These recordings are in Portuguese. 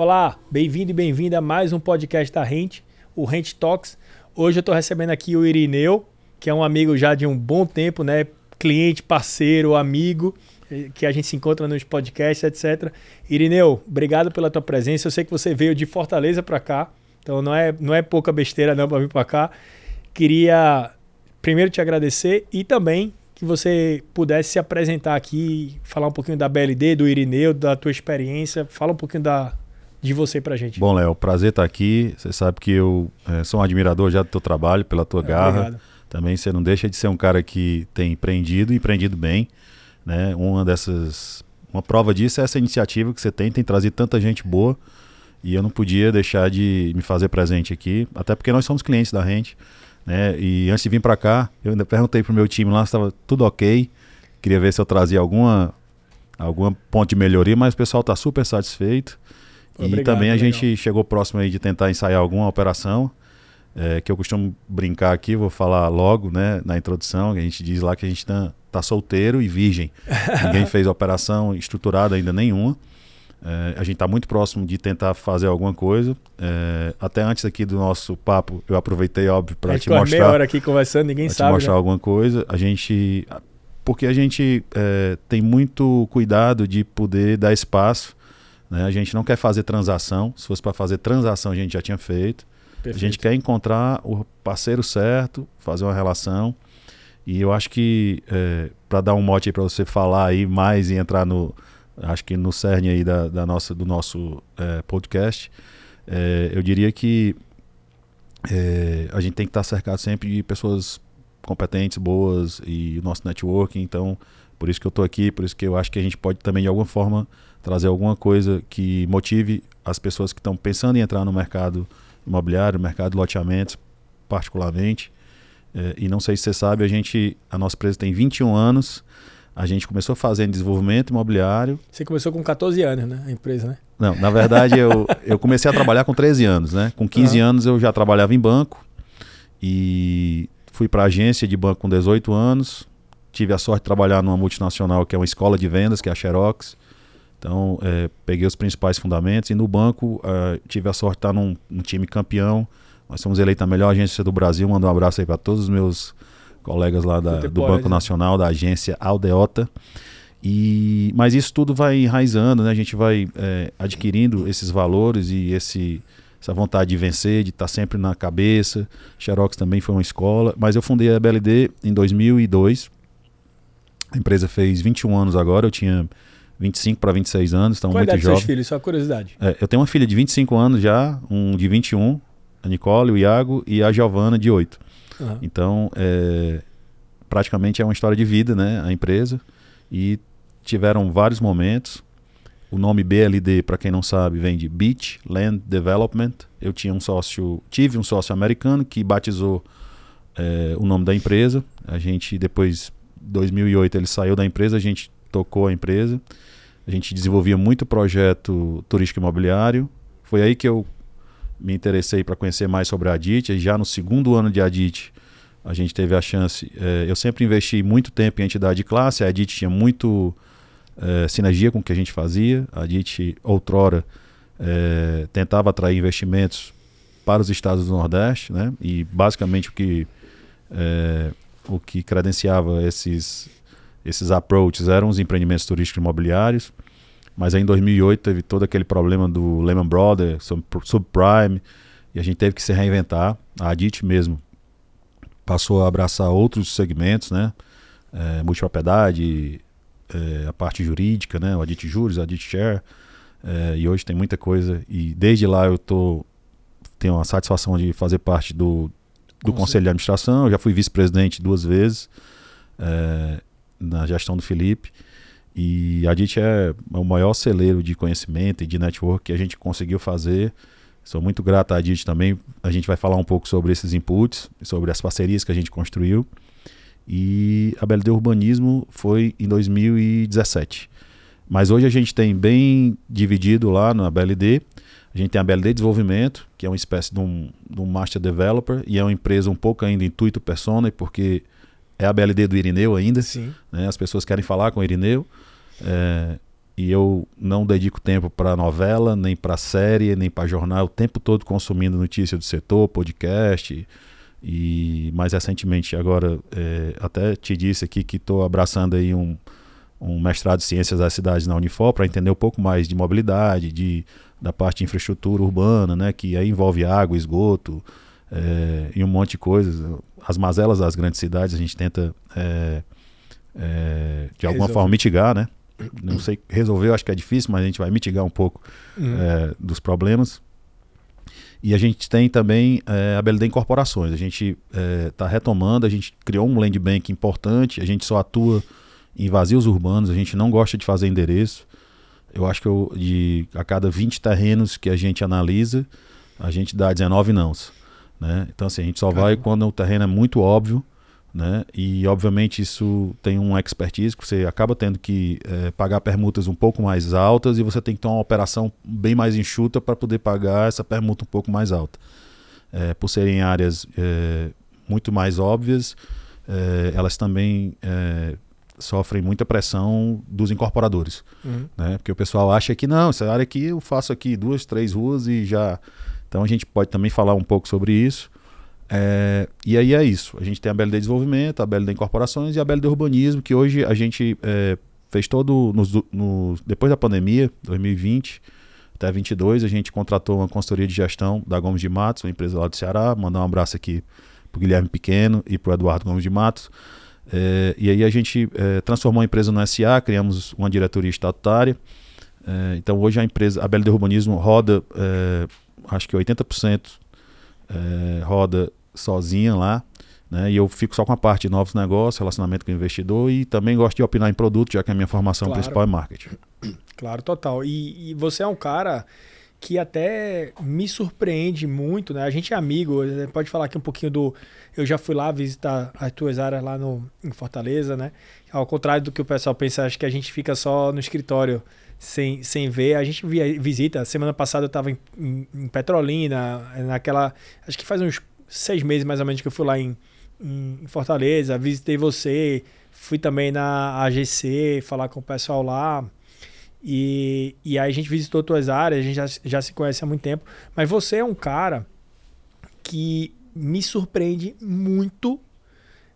Olá, bem-vindo e bem-vinda a mais um podcast da Rente, o Rente Talks. Hoje eu estou recebendo aqui o Irineu, que é um amigo já de um bom tempo, né? Cliente, parceiro, amigo, eh, que a gente se encontra nos podcasts, etc. Irineu, obrigado pela tua presença. Eu sei que você veio de Fortaleza para cá, então não é, não é pouca besteira não para vir para cá. Queria primeiro te agradecer e também que você pudesse se apresentar aqui, falar um pouquinho da BLD, do Irineu, da tua experiência, fala um pouquinho da, de você pra gente. Bom, Léo, prazer estar aqui. Você sabe que eu é, sou um admirador já do teu trabalho, pela tua é, garra. Obrigado. Também você não deixa de ser um cara que tem empreendido e empreendido bem. Né? Uma dessas. Uma prova disso é essa iniciativa que você tem, tem trazido tanta gente boa. E eu não podia deixar de me fazer presente aqui, até porque nós somos clientes da Rente. Né? E antes de vir para cá, eu ainda perguntei pro meu time lá se estava tudo ok. Queria ver se eu trazia alguma, alguma ponto de melhoria, mas o pessoal está super satisfeito. Obrigado, e também a legal. gente chegou próximo aí de tentar ensaiar alguma operação, é, que eu costumo brincar aqui, vou falar logo né, na introdução, a gente diz lá que a gente está tá solteiro e virgem. Ninguém fez operação estruturada ainda nenhuma. É, a gente está muito próximo de tentar fazer alguma coisa. É, até antes aqui do nosso papo, eu aproveitei, óbvio, para te mostrar. meia hora aqui conversando, ninguém sabe. Te mostrar né? alguma coisa. A gente. Porque a gente é, tem muito cuidado de poder dar espaço né? A gente não quer fazer transação. Se fosse para fazer transação, a gente já tinha feito. Perfeito. A gente quer encontrar o parceiro certo, fazer uma relação. E eu acho que, é, para dar um mote para você falar aí mais e entrar no, acho que no cerne aí da, da nossa, do nosso é, podcast, é, eu diria que é, a gente tem que estar cercado sempre de pessoas competentes, boas e o nosso networking. Então, por isso que eu estou aqui, por isso que eu acho que a gente pode também de alguma forma trazer alguma coisa que motive as pessoas que estão pensando em entrar no mercado imobiliário, no mercado de loteamentos, particularmente. É, e não sei se você sabe, a gente, a nossa empresa tem 21 anos. A gente começou fazendo desenvolvimento imobiliário. Você começou com 14 anos, né? A empresa, né? Não, na verdade eu, eu comecei a trabalhar com 13 anos, né? Com 15 uhum. anos eu já trabalhava em banco e fui para agência de banco com 18 anos. Tive a sorte de trabalhar numa multinacional que é uma escola de vendas, que é a Xerox. Então, é, peguei os principais fundamentos e no banco uh, tive a sorte de estar num, num, time campeão. Nós somos eleitos a melhor agência do Brasil. Mando um abraço aí para todos os meus colegas lá da, do Banco né? Nacional, da agência Aldeota. E, mas isso tudo vai enraizando, né? a gente vai é, adquirindo esses valores e esse, essa vontade de vencer, de estar sempre na cabeça. Xerox também foi uma escola, mas eu fundei a BLD em 2002. A empresa fez 21 anos agora, eu tinha 25 para 26 anos, estão muito jovens. Qual seus filhos? Só curiosidade. É, eu tenho uma filha de 25 anos já, um de 21, a Nicole, o Iago, e a Giovana de 8. Uhum. Então, é, praticamente é uma história de vida, né? A empresa. E tiveram vários momentos. O nome BLD, para quem não sabe, vem de Beach Land Development. Eu tinha um sócio, tive um sócio americano que batizou é, o nome da empresa. A gente depois, 2008, ele saiu da empresa, a gente tocou a empresa. A gente desenvolvia muito projeto turístico imobiliário. Foi aí que eu me interessei para conhecer mais sobre a Adit. Já no segundo ano de Adit, a gente teve a chance. É, eu sempre investi muito tempo em entidade de classe. A Adit tinha muito é, sinergia com o que a gente fazia. A Adit, outrora, é, tentava atrair investimentos para os estados do Nordeste, né? E basicamente o que o que credenciava esses esses approaches eram os empreendimentos turísticos imobiliários. Mas aí em 2008 teve todo aquele problema do Lehman Brothers, subprime, e a gente teve que se reinventar. A Adit mesmo passou a abraçar outros segmentos, né? É, multipropriedade, é, a parte jurídica, né? O Adit Juros, Adit Share. É, e hoje tem muita coisa. E desde lá eu tô, tenho a satisfação de fazer parte do, do Conselho de Administração. Eu já fui vice-presidente duas vezes. É, na gestão do Felipe. E a DIT é o maior celeiro de conhecimento e de network que a gente conseguiu fazer. Sou muito grato à DIT também. A gente vai falar um pouco sobre esses inputs, sobre as parcerias que a gente construiu. E a BLD Urbanismo foi em 2017. Mas hoje a gente tem bem dividido lá na BLD. A gente tem a BLD Desenvolvimento, que é uma espécie de um, de um Master Developer, e é uma empresa um pouco ainda intuito persona, porque é a BLD do Irineu ainda. Sim. Né? As pessoas querem falar com o Irineu. É, e eu não dedico tempo para novela, nem para série, nem para jornal, o tempo todo consumindo notícia do setor, podcast. E mais recentemente, agora, é, até te disse aqui que estou abraçando aí um, um mestrado em Ciências das Cidades na Unifor para entender um pouco mais de mobilidade, de, da parte de infraestrutura urbana, né, que aí envolve água, esgoto é, e um monte de coisas. As mazelas das grandes cidades a gente tenta, é, é, de alguma Resolve. forma, mitigar, né? Não sei, resolver eu acho que é difícil, mas a gente vai mitigar um pouco uhum. dos problemas. E a gente tem também é, a BLD Incorporações. A gente está é, retomando, a gente criou um land bank importante, a gente só atua em vazios urbanos, a gente não gosta de fazer endereço. Eu acho que eu, de, a cada 20 terrenos que a gente analisa, a gente dá 19 nãos. Né? Então, assim, a gente só Caramba. vai quando o terreno é muito óbvio, né? E, obviamente, isso tem um expertise que você acaba tendo que é, pagar permutas um pouco mais altas e você tem que ter uma operação bem mais enxuta para poder pagar essa permuta um pouco mais alta. É, por serem áreas é, muito mais óbvias, elas também sofrem muita pressão dos incorporadores. Uhum. Né? Porque o pessoal acha que não, essa área aqui eu faço aqui duas, três ruas e já. Então a gente pode também falar um pouco sobre isso. É, e aí é isso. A gente tem a BLD de Desenvolvimento, a BLD Incorporações e a BLD Urbanismo, que hoje a gente é, fez todo. Nos, no, depois da pandemia, 2020 até 22, a gente contratou uma consultoria de gestão da Gomes de Matos, uma empresa lá do Ceará. Mandar um abraço aqui para o Guilherme Pequeno e para o Eduardo Gomes de Matos. É, e aí a gente é, transformou a empresa no SA, criamos uma diretoria estatutária. É, então hoje a empresa, a BLD Urbanismo roda, é, acho que 80% é, roda sozinha lá. Né? E eu fico só com a parte de novos negócios, relacionamento com o investidor e também gosto de opinar em produto, já que a minha formação claro. principal é marketing. Claro, total. E, e, você é um cara que até me surpreende muito, né? A gente é amigo, pode falar aqui um pouquinho do. Eu já fui lá visitar as tuas áreas lá no, em Fortaleza, né? Ao contrário do que o pessoal pensa, acho que a gente fica só no escritório sem, sem ver. A gente via, visita. Semana passada eu estava em, em, em, Petrolina, naquela. Acho que faz uns seis meses mais ou menos que eu fui lá em, em Fortaleza, visitei você, fui também na AGC falar com o pessoal lá. E, e aí a gente visitou tuas áreas, a gente já, já se conhece há muito tempo. Mas você é um cara que me surpreende muito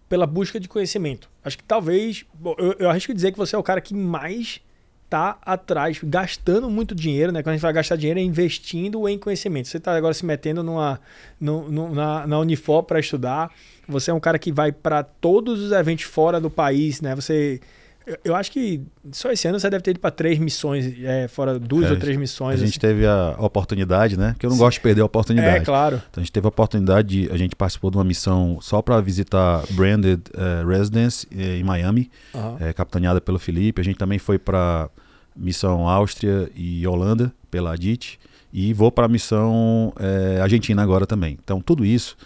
pela busca de conhecimento. Acho que talvez, eu, eu arrisco dizer que você é o cara que mais está atrás, gastando muito dinheiro, né? Quando a gente vai gastar dinheiro é investindo em conhecimento. Você está agora se metendo numa, no, na, na Unifor para estudar. Você é um cara que vai para todos os eventos fora do país, né? Você eu acho que só esse ano você deve ter ido para três missões, é, fora duas é, ou três missões. A gente assim. teve a oportunidade, né? Que eu não Sim. gosto de perder a oportunidade. É, claro. Então a gente teve a oportunidade de. A gente participou de uma missão só para visitar Branded uh, Residence uh, em Miami, uhum. uh, capitaneada pelo Felipe. A gente também foi para missão Áustria e Holanda, pela ADIT. E vou para a missão Argentina agora também. Então tudo isso.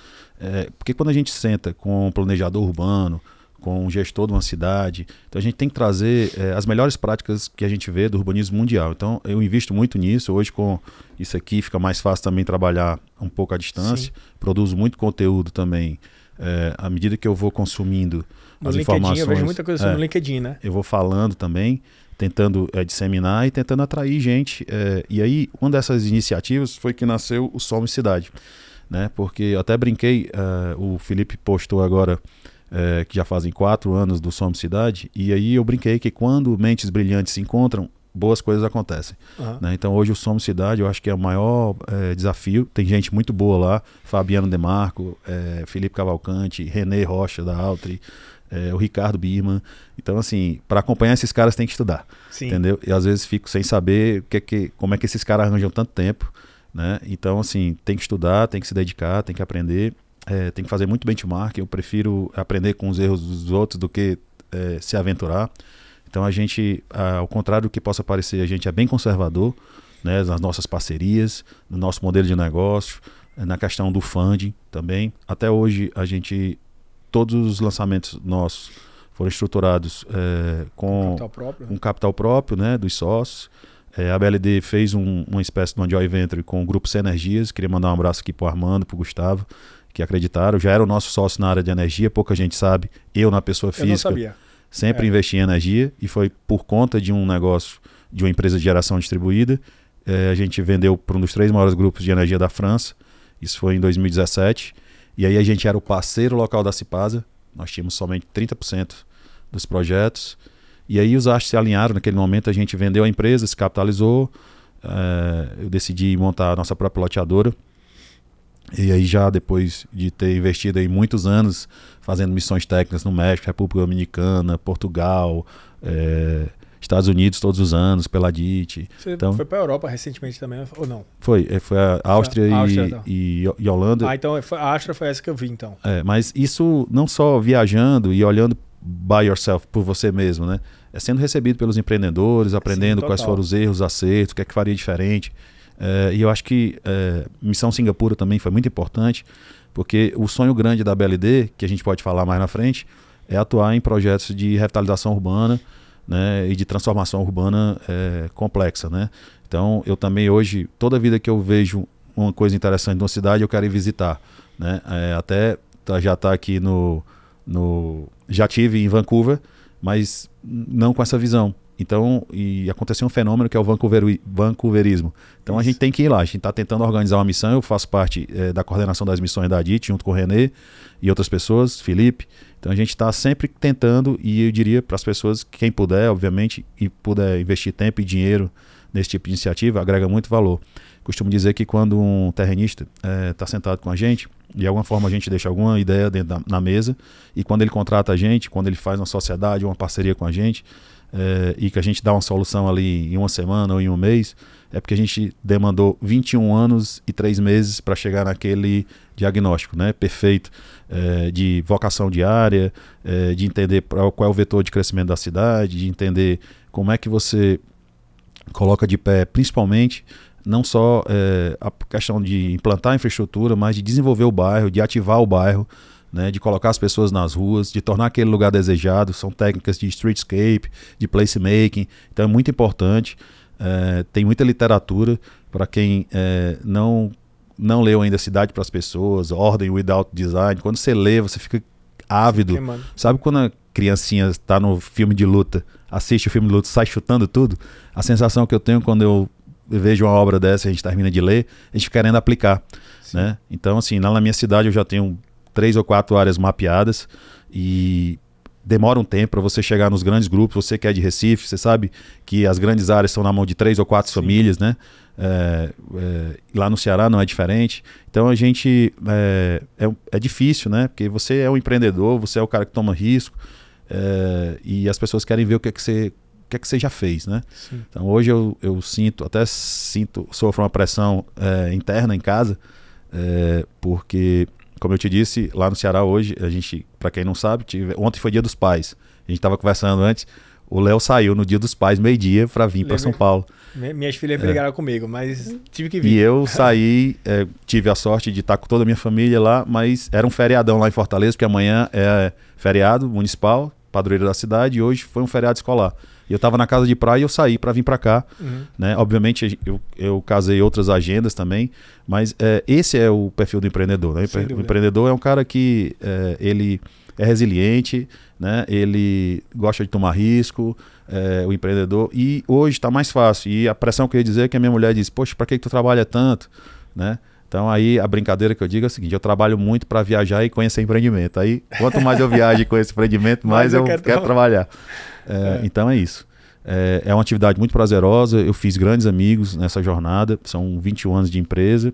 porque quando a gente senta com um planejador urbano, com um gestor de uma cidade. Então a gente tem que trazer é, as melhores práticas que a gente vê do urbanismo mundial. Então eu invisto muito nisso. Hoje com isso aqui fica mais fácil também trabalhar um pouco à distância. Sim. Produzo muito conteúdo também. É, à medida que eu vou consumindo no as LinkedIn, informações. Eu vejo muita coisa é, no LinkedIn, né? Eu vou falando também, tentando é, disseminar e tentando atrair gente. É, e aí, uma dessas iniciativas foi que nasceu o Some Cidade. Né? Porque eu até brinquei, uh, o Felipe postou agora que já fazem quatro anos do Somos Cidade, e aí eu brinquei que quando mentes brilhantes se encontram, boas coisas acontecem. Uhum. Né? Então hoje o Somos Cidade eu acho que é o maior é, desafio. Tem gente muito boa lá, Fabiano Demarco, é, Felipe Cavalcante, René Rocha da Altri, é, o Ricardo Birman. Então assim, para acompanhar esses caras tem que estudar, Sim. entendeu? E às vezes fico sem saber que, que, como é que esses caras arranjam tanto tempo. Né? Então, assim, tem que estudar, tem que se dedicar, tem que aprender é, tem que fazer muito benchmark. Eu prefiro aprender com os erros dos outros do que é, se aventurar. Então a gente, ao contrário do que possa parecer, a gente é bem conservador né, nas nossas parcerias, no nosso modelo de negócio, na questão do funding também. Até hoje a gente, todos os lançamentos nossos foram estruturados é, com, capital próprio, um capital próprio né, dos sócios. É, a BLD fez um, uma espécie de uma joint venture com o grupo Senergias. Queria mandar um abraço aqui para o Armando, para o Gustavo, que acreditaram. Já era o nosso sócio na área de energia, pouca gente sabe. Eu, na pessoa física, sempre é. investi em energia e foi por conta de um negócio de uma empresa de geração distribuída. É, a gente vendeu para um dos três maiores grupos de energia da França. Isso foi em 2017. E aí a gente era o parceiro local da Cipasa. Nós tínhamos somente 30% dos projetos. E aí os astros se alinharam. Naquele momento a gente vendeu a empresa, se capitalizou. É, eu decidi montar a nossa própria loteadora. E aí já depois de ter investido aí muitos anos fazendo missões técnicas no México, República Dominicana, Portugal, é, Estados Unidos todos os anos, pela DIT. Você então, foi para a Europa recentemente também, ou não? Foi, é, foi a Áustria, foi a Áustria e, tá. e, e, Holanda. Ah, então a Áustria foi essa que eu vi, então. É, mas isso não só viajando e olhando by yourself, por você mesmo, né? É sendo recebido pelos empreendedores, aprendendo Sim, quais foram os erros, os acertos, o que é que faria diferente. É, e eu acho que é, Missão Singapura também foi muito importante, porque o sonho grande da BLD, que a gente pode falar mais na frente, é atuar em projetos de revitalização urbana, né, e de transformação urbana é, complexa, né? Então, eu também hoje, toda vida que eu vejo uma coisa interessante numa cidade, eu quero ir visitar, né? É, até tá, já está aqui no, no... Já tive em Vancouver, mas não com essa visão. Então, e aconteceu um fenômeno que é o Vancouver, Vancouverismo. Então, Isso. a gente tem que ir lá. A gente está tentando organizar uma missão. Eu faço parte é, da coordenação das missões da DIT, junto com o Renê e outras pessoas, Felipe. Então, a gente está sempre tentando, e eu diria para as pessoas, quem puder, obviamente, e puder investir tempo e dinheiro nesse tipo de iniciativa, agrega muito valor. Costumo dizer que quando um terrenista está é, sentado com a gente, de alguma forma a gente deixa alguma ideia dentro da, na mesa, e quando ele contrata a gente, quando ele faz uma sociedade, uma parceria com a gente, é, e que a gente dá uma solução ali em uma semana ou em um mês, é porque a gente demandou 21 anos e 3 meses para chegar naquele diagnóstico né, perfeito é, de vocação diária, é, de entender qual é o vetor de crescimento da cidade, de entender como é que você coloca de pé, principalmente, não só é, a questão de implantar a infraestrutura, mas de desenvolver o bairro, de ativar o bairro, né, de colocar as pessoas nas ruas, de tornar aquele lugar desejado. São técnicas de streetscape, de placemaking. Então é muito importante. É, tem muita literatura para quem é, não não leu ainda Cidade para as Pessoas, Ordem Without Design. Quando você lê, você fica ávido. Sabe quando a criancinha está no filme de luta, assiste o filme de luta, sai chutando tudo? A sensação que eu tenho quando eu vejo uma obra dessa, a gente termina de ler, a gente querendo aplicar. Né? Então, assim, lá na minha cidade eu já tenho três ou quatro áreas mapeadas e demora um tempo para você chegar nos grandes grupos. Você que é de Recife, você sabe que as grandes áreas são na mão de três ou quatro Sim. famílias, né? É, é, lá no Ceará não é diferente. Então a gente é, é, é, difícil, né? Porque você é um empreendedor, você é o cara que toma risco é, e as pessoas querem ver o que é que você o que é que você já fez, né? Sim. Então hoje eu, eu sinto, até sinto, sofro uma pressão é, interna em casa, porque como eu te disse, lá no Ceará hoje, a gente, para quem não sabe, tive, ontem foi dia dos pais. A gente estava conversando antes. O Léo saiu no dia dos pais, meio-dia, para vir para São Paulo. Minhas filhas brigaram é. comigo, mas tive que vir. E eu saí, é, tive a sorte de estar com toda a minha família lá, mas era um feriadão lá em Fortaleza, porque amanhã é feriado municipal, padroeiro da cidade, e hoje foi um feriado escolar. E eu estava na casa de praia e eu saí para vir para cá. Uhum. Né? Obviamente, eu, eu casei outras agendas também, mas é, esse é o perfil do empreendedor. Né? O empreendedor é um cara que é, ele é resiliente, né? ele gosta de tomar risco, é, o empreendedor. E hoje está mais fácil. E a pressão que eu ia dizer é que a minha mulher diz: Poxa, para que, que tu trabalha tanto? Né? Então aí a brincadeira que eu digo é o seguinte, eu trabalho muito para viajar e conhecer empreendimento. Aí quanto mais eu viajo e conheço empreendimento, mais eu, eu, quero, quero trabalhar. É, é. Então é isso. É, é, uma atividade muito prazerosa. Eu fiz grandes amigos nessa jornada. São 21 anos de empresa.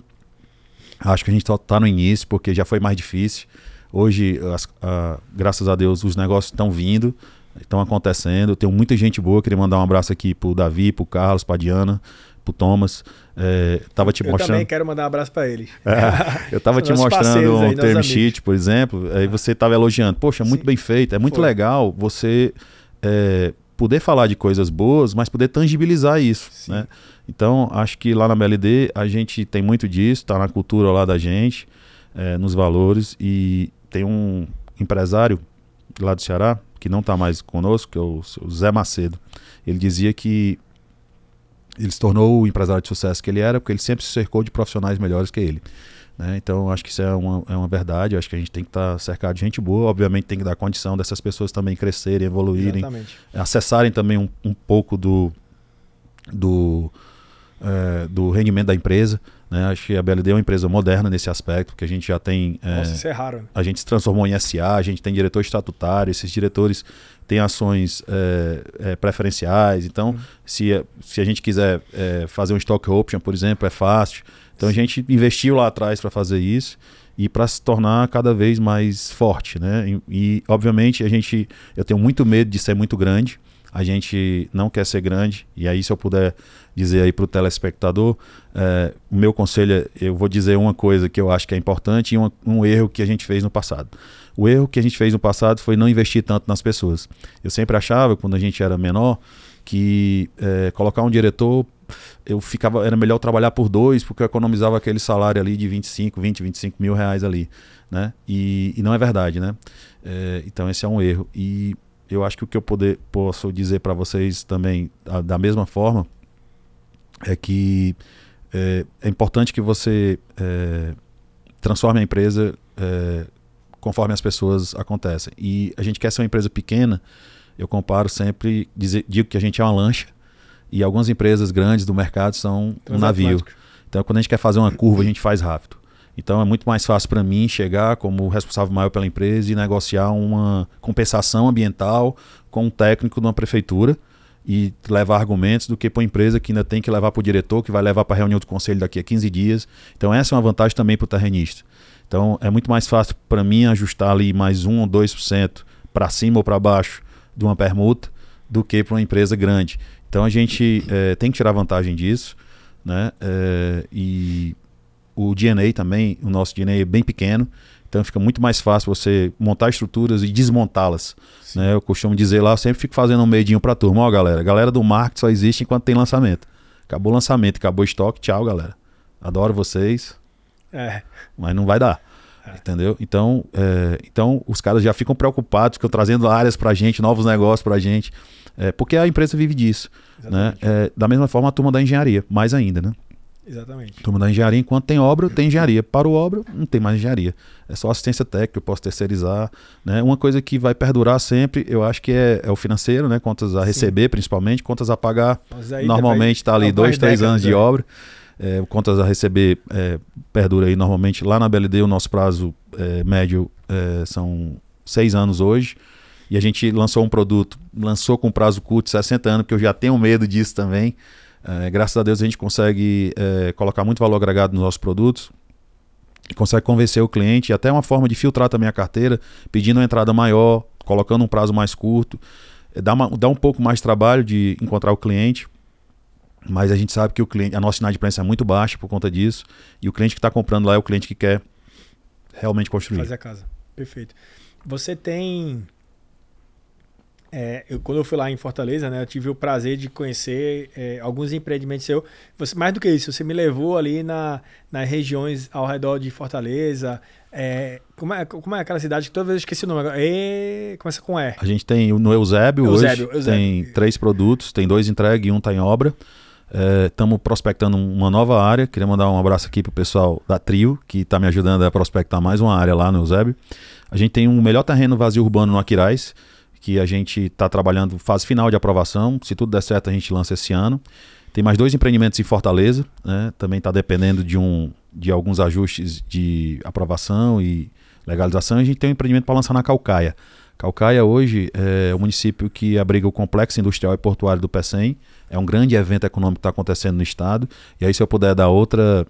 Acho que a gente está no início, porque já foi mais difícil. Hoje, as, a, graças a Deus, os negócios estão vindo, estão acontecendo. Tenho muita gente boa. Queria mandar um abraço aqui pro Davi, pro Carlos, pra Diana, pro Thomas. É, tava te eu mostrando. também quero mandar um abraço para eles. É, eu tava te mostrando um term sheet, por exemplo. Aí você tava elogiando. Poxa, muito Sim. bem feito. É muito Foi. legal você é, poder falar de coisas boas, mas poder tangibilizar isso, né? Então, acho que lá na BLD a gente tem muito disso, está na cultura lá da gente, é, nos valores, e tem um empresário lá do Ceará, que não está mais conosco, que é o, o Zé Macedo. Ele dizia que ele se tornou o empresário de sucesso que ele era, porque ele sempre se cercou de profissionais melhores que ele. Né? Então, acho que isso é uma, é uma verdade. Acho que a gente tem que estar tá cercado de gente boa. Obviamente, tem que dar condição dessas pessoas também crescerem, evoluírem, Exatamente. acessarem também um, um pouco do, do, é, do rendimento da empresa. Né? Acho que a BLD é uma empresa moderna nesse aspecto, que a gente já tem. É, Nossa, isso é raro. Né? A gente se transformou em SA, a gente tem diretor estatutário, esses diretores têm ações é, é, preferenciais. Então, uhum. se, se a gente quiser é, fazer um stock option, por exemplo, é fácil. Então a gente investiu lá atrás para fazer isso e para se tornar cada vez mais forte, né? E, e, obviamente a gente, eu tenho muito medo de ser muito grande. A gente não quer ser grande e aí se eu puder dizer aí para o telespectador, é, o meu conselho, é, eu vou dizer uma coisa que eu acho que é importante e um, um erro que a gente fez no passado. O erro que a gente fez no passado foi não investir tanto nas pessoas. Eu sempre achava, quando a gente era menor, que é, colocar um diretor eu ficava era melhor trabalhar por dois porque eu economizava aquele salário ali de 25, 20, 25 mil reais ali, né? E, e não é verdade, né? É, então esse é um erro e eu acho que o que eu poder, posso dizer para vocês também a, da mesma forma é que é, é importante que você é, transforme a empresa é, conforme as pessoas acontecem e a gente quer ser uma empresa pequena eu comparo sempre dizer, digo que a gente é uma lancha e algumas empresas grandes do mercado são um navio. Então, quando a gente quer fazer uma curva, a gente faz rápido. Então, é muito mais fácil para mim chegar como responsável maior pela empresa e negociar uma compensação ambiental com um técnico de uma prefeitura e levar argumentos do que para uma empresa que ainda tem que levar para o diretor, que vai levar para a reunião do conselho daqui a 15 dias. Então, essa é uma vantagem também para o terrenista. Então, é muito mais fácil para mim ajustar ali mais 1 ou 2% para cima ou para baixo de uma permuta do que para uma empresa grande. Então a gente é, tem que tirar vantagem disso, né? É, e o DNA também, o nosso DNA é bem pequeno, então fica muito mais fácil você montar estruturas e desmontá-las. Né? Eu costumo dizer lá, eu sempre fico fazendo um medinho para a turma, ó galera, a galera do marketing só existe enquanto tem lançamento. Acabou o lançamento, acabou o estoque, tchau galera. Adoro vocês, é. mas não vai dar. É. Entendeu? Então, é, então os caras já ficam preocupados, ficam trazendo áreas para gente, novos negócios para gente. É, porque a empresa vive disso. Né? É, da mesma forma, a turma da engenharia, mais ainda, né? Exatamente. Turma da engenharia, enquanto tem obra, tem engenharia. Para o obra, não tem mais engenharia. É só assistência técnica, eu posso terceirizar. Né? Uma coisa que vai perdurar sempre, eu acho que é, é o financeiro, né? Contas a Sim. receber, principalmente, contas a pagar. Normalmente está ali dois, três décadas, anos de é. obra. É, contas a receber é, perdura aí normalmente. Lá na BLD, o nosso prazo é, médio é, são seis anos hoje. E a gente lançou um produto, lançou com prazo curto, 60 anos, porque eu já tenho medo disso também. É, graças a Deus a gente consegue é, colocar muito valor agregado nos nossos produtos e consegue convencer o cliente, até uma forma de filtrar também a carteira, pedindo uma entrada maior, colocando um prazo mais curto. É, dá, uma, dá um pouco mais de trabalho de encontrar o cliente, mas a gente sabe que o cliente, a nossa inadimplência é muito baixa por conta disso, e o cliente que está comprando lá é o cliente que quer realmente construir. Fazer a casa. Perfeito. Você tem é, eu, quando eu fui lá em Fortaleza, né, eu tive o prazer de conhecer é, alguns empreendimentos. Você, mais do que isso, você me levou ali na, nas regiões ao redor de Fortaleza. É, como, é, como é aquela cidade que toda vez eu esqueci o nome agora? E, começa com E. A gente tem no Eusébio, Eusébio hoje, Eusébio. tem três produtos, tem dois entregues e um está em obra. Estamos é, prospectando uma nova área. Queria mandar um abraço aqui para o pessoal da Trio, que está me ajudando a prospectar mais uma área lá no Eusébio. A gente tem um melhor terreno vazio urbano no Aquiraz que a gente está trabalhando fase final de aprovação. Se tudo der certo, a gente lança esse ano. Tem mais dois empreendimentos em Fortaleza, né? também está dependendo de, um, de alguns ajustes de aprovação e legalização. A gente tem um empreendimento para lançar na Calcaia. Calcaia hoje é o município que abriga o Complexo Industrial e Portuário do PECEM. É um grande evento econômico que está acontecendo no estado. E aí, se eu puder dar outra,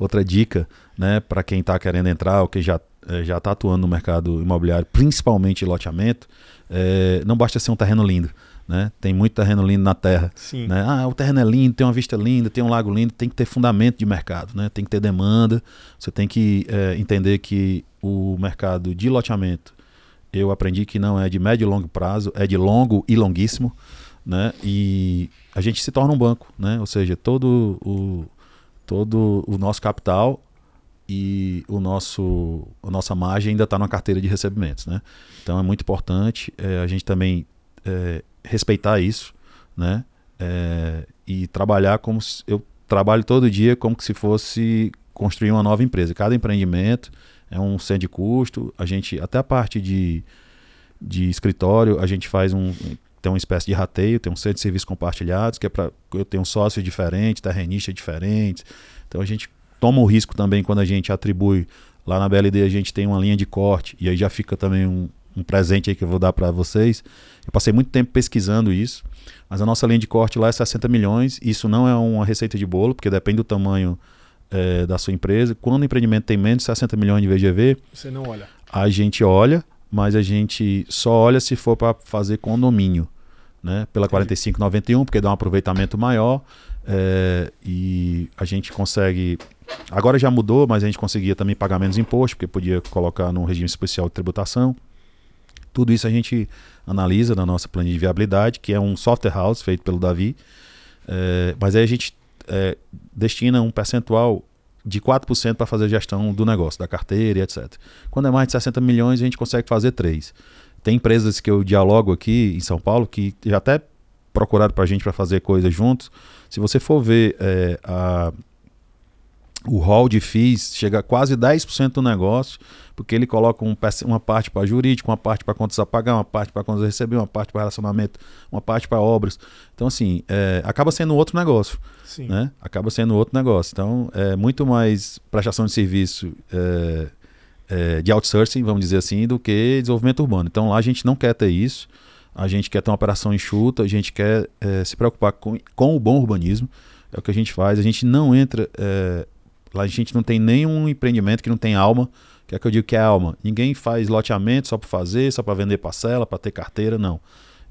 outra dica né, para quem está querendo entrar ou quem já é, já está atuando no mercado imobiliário, principalmente loteamento, é, não basta ser um terreno lindo. Né? Tem muito terreno lindo na terra. Né? Ah, o terreno é lindo, tem uma vista linda, tem um lago lindo, tem que ter fundamento de mercado, né? tem que ter demanda. Você tem que é, entender que o mercado de loteamento, eu aprendi que não é de médio e longo prazo, é de longo e longuíssimo. Né? E a gente se torna um banco, né? ou seja, todo o, todo o nosso capital e o nosso, a nossa margem ainda está na carteira de recebimentos. Né? Então é muito importante é, a gente também é, respeitar isso né? É, e trabalhar como se, eu trabalho todo dia como se fosse construir uma nova empresa. Cada empreendimento é um centro de custo, a gente até a parte de, de escritório a gente faz um tem uma espécie de rateio, tem um centro de serviços compartilhados, que é para eu ter um sócio diferente, terrenista diferente. Então a gente toma o risco também quando a gente atribui lá na BLD a gente tem uma linha de corte e aí já fica também um, um presente aí que eu vou dar para vocês. Eu passei muito tempo pesquisando isso, mas a nossa linha de corte lá é 60 milhões. Isso não é uma receita de bolo, porque depende do tamanho é, da sua empresa. Quando o empreendimento tem menos de 60 milhões de VGV, você não olha. A gente olha, mas a gente só olha se for para fazer condomínio, né? Pela 4591, porque dá um aproveitamento maior é, e a gente consegue. Agora já mudou, mas a gente conseguia também pagar menos imposto, porque podia colocar num regime especial de tributação. Tudo isso a gente analisa na nossa planilha de viabilidade, que é um software house feito pelo Davi. É, mas aí a gente é, destina um percentual de 4% para fazer a gestão do negócio, da carteira e etc. Quando é mais de 60 milhões, a gente consegue fazer 3. Tem empresas que eu dialogo aqui em São Paulo que já até procuraram para a gente para fazer coisas juntos. Se você for ver é, a, o hall de FIIs, chega a quase 10% do negócio, porque ele coloca um, uma parte para jurídico, uma parte para contas a pagar, uma parte para contas a receber, uma parte para relacionamento, uma parte para obras. Então, assim, é, acaba sendo outro negócio. Sim. Né? Acaba sendo outro negócio. Então, é muito mais prestação de serviço é, é, de outsourcing, vamos dizer assim, do que desenvolvimento urbano. Então, lá a gente não quer ter isso. A gente quer ter uma operação enxuta, a gente quer é, se preocupar com, com o bom urbanismo. É o que a gente faz. A gente não entra. Lá a gente não tem nenhum empreendimento que não tem alma. Que é que eu digo que é alma. Ninguém faz loteamento só para fazer, só para vender parcela, para ter carteira, não.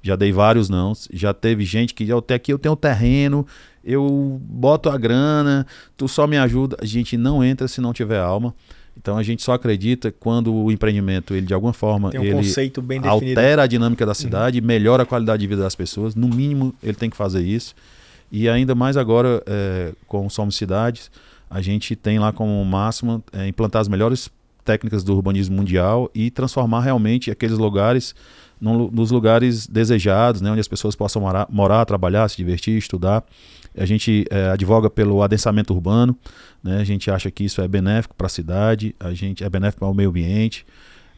Já dei vários não. Já teve gente que até aqui eu tenho terreno, eu boto a grana, tu só me ajuda. A gente não entra se não tiver alma. Então a gente só acredita quando o empreendimento, ele de alguma forma, um ele altera a dinâmica da cidade, uhum. melhora a qualidade de vida das pessoas. No mínimo, ele tem que fazer isso. E ainda mais agora é, com Somos Cidades, a gente tem lá como máximo é, implantar as melhores técnicas do urbanismo mundial e transformar realmente aqueles lugares nos lugares desejados, né, onde as pessoas possam morar, morar, trabalhar, se divertir, estudar. A gente é, advoga pelo adensamento urbano, né? a gente acha que isso é benéfico para a cidade, a gente é benéfico para o meio ambiente,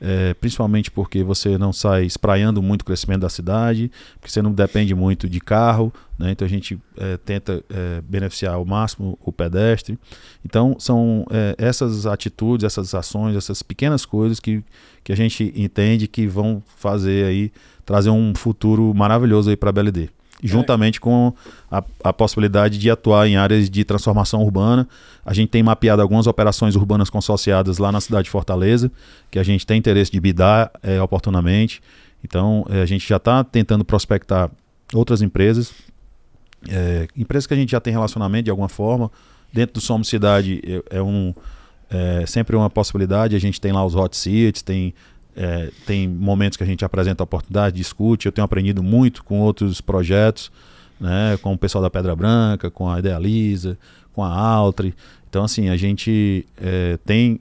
é, principalmente porque você não sai espraiando muito o crescimento da cidade, porque você não depende muito de carro, né? então a gente é, tenta é, beneficiar ao máximo o pedestre. Então são é, essas atitudes, essas ações, essas pequenas coisas que, que a gente entende que vão fazer aí, trazer um futuro maravilhoso aí para a BLD juntamente com a, a, possibilidade de atuar em áreas de transformação urbana. A gente tem mapeado algumas operações urbanas consociadas lá na cidade de Fortaleza, que a gente tem interesse de bidar é, oportunamente. Então, é, a gente já está tentando prospectar outras empresas, é, empresas que a gente já tem relacionamento de alguma forma. Dentro do Somos Cidade é, é um, é sempre uma possibilidade. A gente tem lá os hot seats, tem é, tem momentos que a gente apresenta a oportunidade, discute. Eu tenho aprendido muito com outros projetos, né, com o pessoal da Pedra Branca, com a Idealiza, com a Altri. Então, assim, a gente é, tem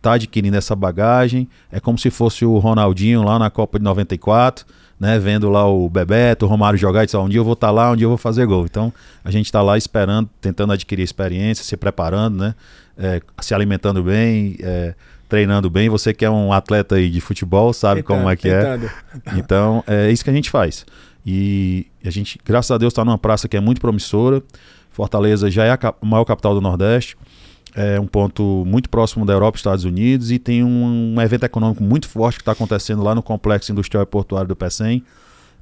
tá adquirindo essa bagagem. É como se fosse o Ronaldinho lá na Copa de 94, né, vendo lá o Bebeto, o Romário jogar e dizer, um dia eu vou estar tá lá, um dia eu vou fazer gol. Então, a gente está lá esperando, tentando adquirir experiência, se preparando, né, é, se alimentando bem, é, treinando bem. Você que é um atleta aí de futebol, sabe tentando, como é que é. tentando. é. Então, é isso que a gente faz. E a gente, graças a Deus, está numa praça que é muito promissora. Fortaleza já é a maior capital do Nordeste. É um ponto muito próximo da Europa e Estados Unidos e tem um, um evento econômico muito forte que está acontecendo lá no Complexo Industrial e Portuário do PECEM,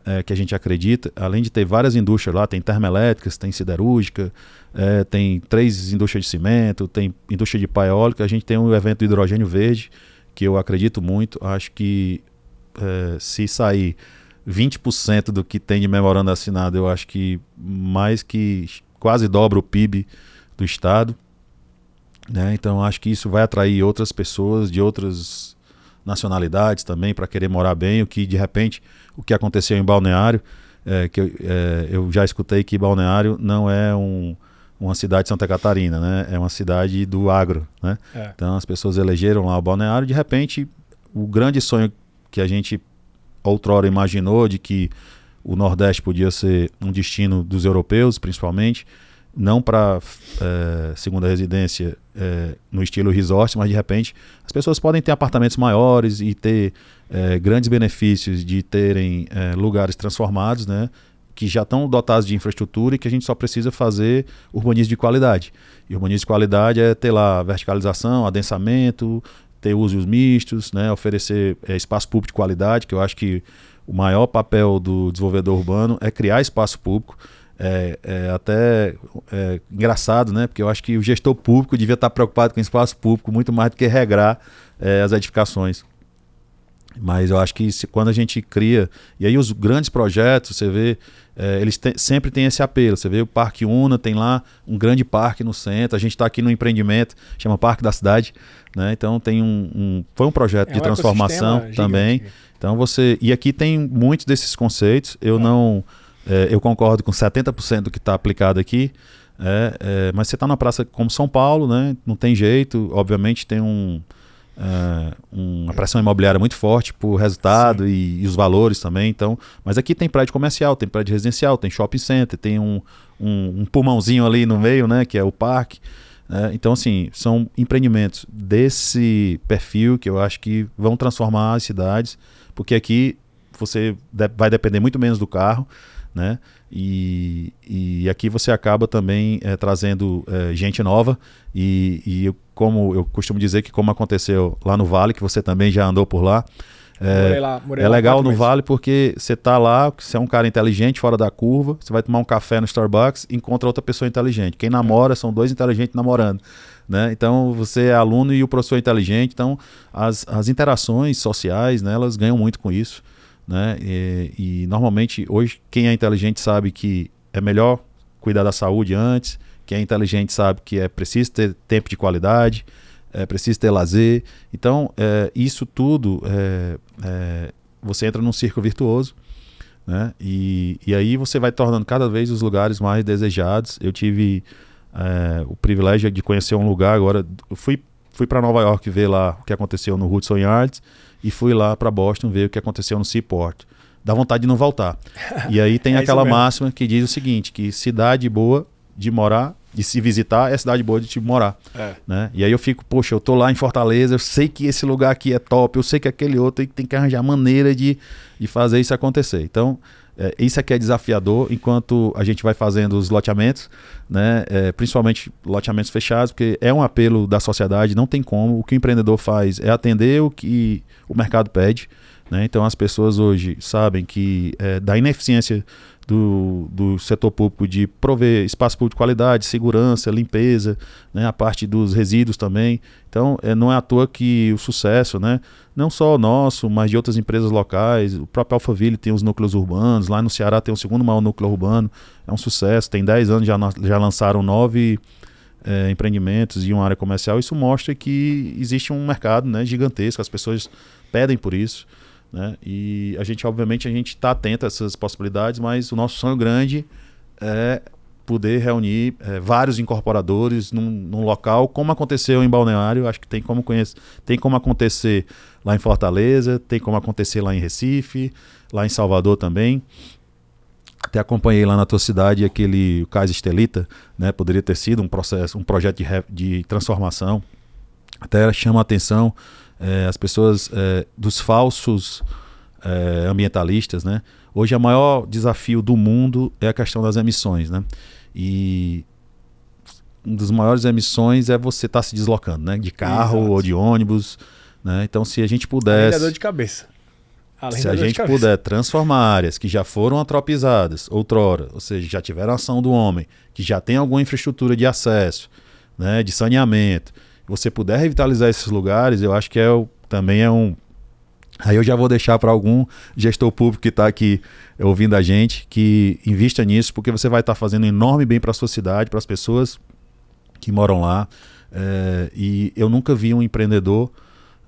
é, que a gente acredita. Além de ter várias indústrias lá, tem termoelétricas, tem siderúrgica, é, tem três indústrias de cimento, tem indústria de pá eólica, a gente tem um evento do hidrogênio verde, que eu acredito muito. Acho que é, se sair 20% do que tem de memorando assinado, eu acho que mais que quase dobra o PIB do Estado. Né? Então acho que isso vai atrair outras pessoas de outras nacionalidades também para querer morar bem, o que de repente o que aconteceu em Balneário, é, que eu, é, eu já escutei que Balneário não é um, uma cidade de Santa Catarina, né? É uma cidade do agro, né? É. Então as pessoas elegeram lá o balneário. De repente, o grande sonho que a gente outrora imaginou de que o Nordeste podia ser um destino dos europeus, principalmente, não para é, segunda residência é, no estilo resort, mas de repente as pessoas podem ter apartamentos maiores e ter é, grandes benefícios de terem é, lugares transformados, né? que já estão dotados de infraestrutura e que a gente só precisa fazer urbanismo de qualidade. E urbanismo de qualidade é ter lá verticalização, adensamento, ter usos mistos, né, oferecer é, espaço público de qualidade, que eu acho que o maior papel do desenvolvedor urbano é criar espaço público. É, é até é, engraçado, né? Porque eu acho que o gestor público devia estar preocupado com espaço público muito mais do que regrar é, as edificações. Mas eu acho que se, quando a gente cria. E aí os grandes projetos, você vê, é, eles te, sempre têm esse apelo. Você vê o Parque Una, tem lá um grande parque no centro. A gente está aqui no empreendimento, chama Parque da Cidade. Né? Então tem um, um Foi um projeto é de transformação também. Então você. E aqui tem muitos desses conceitos. Eu é. não. É, eu concordo com 70% do que está aplicado aqui. É, é, mas você está na praça como São Paulo, né? Não tem jeito. Obviamente tem um uh, uma pressão imobiliária muito forte por resultado e, e, os valores também. Então, mas aqui tem prédio comercial, tem prédio residencial, tem shopping center, tem um, um, um pulmãozinho ali no meio, né, que é o parque. Uh, então, assim, são empreendimentos desse perfil que eu acho que vão transformar as cidades, porque aqui você de vai depender muito menos do carro, né? E, e aqui você acaba também é, trazendo é, gente nova e, e como eu costumo dizer que como aconteceu lá no Vale, que você também já andou por lá, é, lá, é legal no Vale porque você está lá, você é um cara inteligente, fora da curva, você vai tomar um café no Starbucks encontra outra pessoa inteligente. Quem namora são dois inteligentes namorando. Né? Então você é aluno e o professor é inteligente. Então as, as interações sociais, né, elas ganham muito com isso. Né? E, e normalmente hoje quem é inteligente sabe que é melhor cuidar da saúde antes. Quem é inteligente sabe que é preciso ter tempo de qualidade, é preciso ter lazer. Então é, isso tudo é, é, você entra num círculo virtuoso. Né? E, e aí você vai tornando cada vez os lugares mais desejados. Eu tive é, o privilégio de conhecer um lugar agora. Fui, fui para Nova York ver lá o que aconteceu no Hudson Yards e fui lá para Boston ver o que aconteceu no Seaport. Dá vontade de não voltar. E aí tem é aquela máxima que diz o seguinte, que cidade boa de morar, de se visitar, é cidade boa de te morar. É. Né? E aí eu fico, poxa, eu tô lá em Fortaleza, eu sei que esse lugar aqui é top, eu sei que aquele outro tem que arranjar maneira de, de fazer isso acontecer. Então, é, isso aqui é desafiador enquanto a gente vai fazendo os loteamentos, né? É, principalmente loteamentos fechados, porque é um apelo da sociedade, não tem como. O que o empreendedor faz é atender o que o mercado pede. Né? Então as pessoas hoje sabem que é, da ineficiência do, do setor público de prover espaço público de qualidade, segurança, limpeza, né, a parte dos resíduos também. Então, é, não é à toa que o sucesso, né, não só o nosso, mas de outras empresas locais, o próprio Alphaville tem os núcleos urbanos, lá no Ceará tem o segundo maior núcleo urbano, é um sucesso, tem 10 anos já, já lançaram nove é, empreendimentos e uma área comercial, isso mostra que existe um mercado né, gigantesco, as pessoas pedem por isso. Né? E a gente, obviamente, a gente está atento a essas possibilidades, mas o nosso sonho grande é poder reunir é, vários incorporadores num, num, local, como aconteceu em Balneário, acho que tem como conhecer, tem como acontecer lá em Fortaleza, tem como acontecer lá em Recife, lá em Salvador também. Até acompanhei lá na tua cidade aquele o Cais Estelita, né? Poderia ter sido um processo, um projeto de, de transformação. Até chama a atenção é, as pessoas é, dos falsos é, ambientalistas, né? Hoje o maior desafio do mundo é a questão das emissões, né? E uma das maiores emissões é você estar tá se deslocando, né? De carro Exato. ou de ônibus, né? Então se a gente pudesse... Além dor de cabeça. Além se a gente puder transformar áreas que já foram antropizadas outrora, ou seja, já tiveram ação do homem, que já tem alguma infraestrutura de acesso, né, de saneamento, você puder revitalizar esses lugares, eu acho que é também é um. Aí eu já vou deixar para algum gestor público que está aqui ouvindo a gente que invista nisso, porque você vai estar tá fazendo enorme bem para a sua cidade, para as pessoas que moram lá. É, e eu nunca vi um empreendedor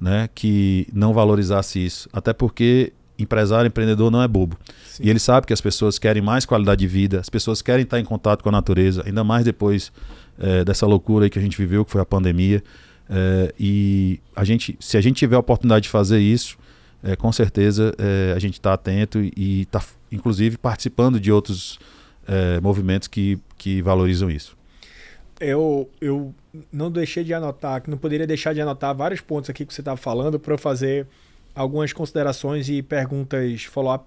né, que não valorizasse isso. Até porque empresário, empreendedor não é bobo. Sim. E ele sabe que as pessoas querem mais qualidade de vida, as pessoas querem estar em contato com a natureza, ainda mais depois é, dessa loucura que a gente viveu, que foi a pandemia. É, e a gente, se a gente tiver a oportunidade de fazer isso, é, com certeza é, a gente está atento e está, inclusive, participando de outros é, movimentos que, que valorizam isso. Eu, eu não deixei de anotar, não poderia deixar de anotar vários pontos aqui que você estava falando para eu fazer algumas considerações e perguntas, follow-up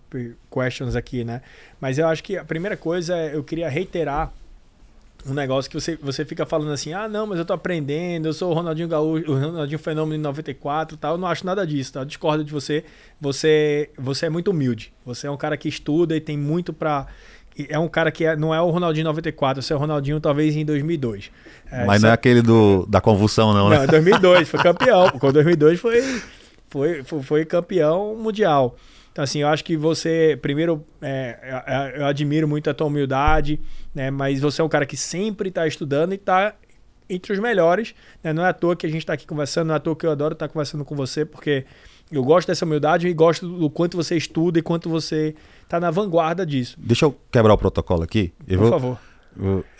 questions aqui, né? Mas eu acho que a primeira coisa, eu queria reiterar um negócio que você, você fica falando assim, ah, não, mas eu tô aprendendo, eu sou o Ronaldinho Gaúcho, o Ronaldinho Fenômeno em 94 tal, eu não acho nada disso, tá? Eu discordo de você, você, você é muito humilde, você é um cara que estuda e tem muito para é um cara que é, não é o Ronaldinho 94, você é o Ronaldinho talvez em 2002. É, Mas não é aquele do, da convulsão, não, né? Não, 2002, foi campeão. Com 2002 foi, foi, foi, foi campeão mundial. Então, assim, eu acho que você, primeiro, é, é, eu admiro muito a tua humildade, né? Mas você é um cara que sempre está estudando e está entre os melhores. Né? Não é à toa que a gente está aqui conversando, não é à toa que eu adoro estar tá conversando com você, porque eu gosto dessa humildade e gosto do quanto você estuda e quanto você está na vanguarda disso. Deixa eu quebrar o protocolo aqui. Eu Por vou... favor.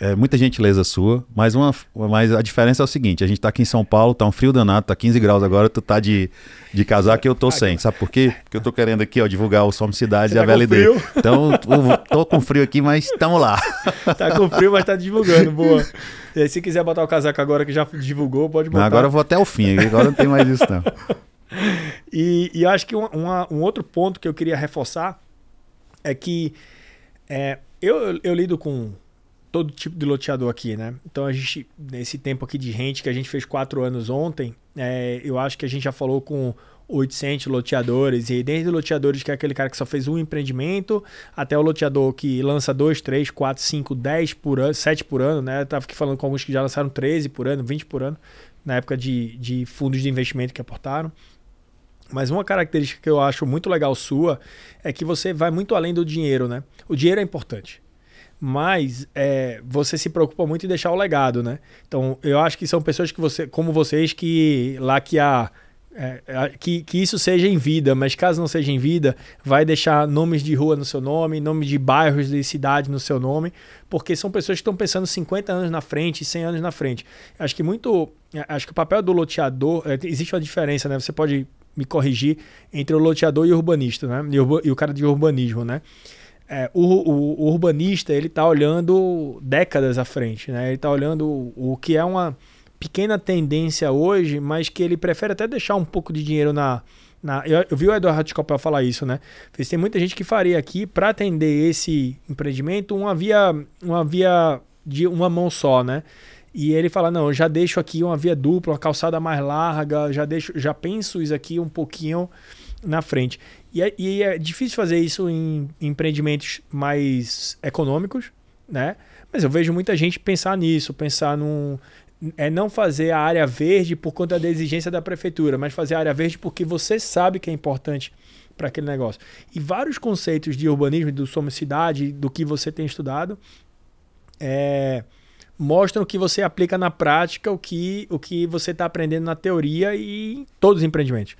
É muita gentileza sua, mas, uma, mas a diferença é o seguinte: a gente tá aqui em São Paulo, tá um frio danado, tá 15 graus agora, tu tá de, de casaco e eu tô sem. Sabe por quê? Porque eu tô querendo aqui, ó, divulgar o Somos Cidade Você e a tá VLD. Então, tô com frio aqui, mas estamos lá. tá com frio, mas tá divulgando, boa. E aí, se quiser botar o casaco agora que já divulgou, pode botar. agora eu vou até o fim, agora não tem mais isso, não. e, e eu acho que um, uma, um outro ponto que eu queria reforçar é que é, eu, eu lido com todo tipo de loteador aqui, né? Então a gente, nesse tempo aqui de gente que a gente fez quatro anos ontem, é, eu acho que a gente já falou com 800 loteadores, e desde loteadores que é aquele cara que só fez um empreendimento, até o loteador que lança 2, 3, 4, 5, 10 por ano, 7 por ano, né? Eu tava aqui falando com alguns que já lançaram 13 por ano, 20 por ano, na época de, de fundos de investimento que aportaram. Mas uma característica que eu acho muito legal sua é que você vai muito além do dinheiro, né? O dinheiro é importante mas é, você se preocupa muito em deixar o legado, né? Então, eu acho que são pessoas que você, como vocês, que lá que há. É, que, que isso seja em vida, mas caso não seja em vida, vai deixar nomes de rua no seu nome, nomes de bairros de cidade no seu nome, porque são pessoas que estão pensando 50 anos na frente, 100 anos na frente. Acho que muito. Acho que o papel do loteador. É, existe uma diferença, né? Você pode me corrigir entre o loteador e o urbanista, né? E o, e o cara de urbanismo, né? É, o, o, o, urbanista ele está olhando décadas à frente, né? Ele está olhando o, o, que é uma pequena tendência hoje, mas que ele prefere até deixar um pouco de dinheiro na. na eu, eu vi o Eduardo Scopel falar isso, né? Tem muita gente que faria aqui para atender esse empreendimento uma via, uma via de uma mão só, né? E ele fala: não, eu já deixo aqui uma via dupla, uma calçada mais larga, já deixo, já penso isso aqui um pouquinho na frente. E é, e é difícil fazer isso em, empreendimentos mais econômicos, né? Mas eu vejo muita gente pensar nisso, pensar num. É não fazer a área verde por conta da exigência da prefeitura, mas fazer a área verde porque você sabe que é importante para aquele negócio. E vários conceitos de urbanismo, do Somos Cidade, do que você tem estudado, é, mostram que você aplica na prática o que, o que você está aprendendo na teoria e em todos os empreendimentos.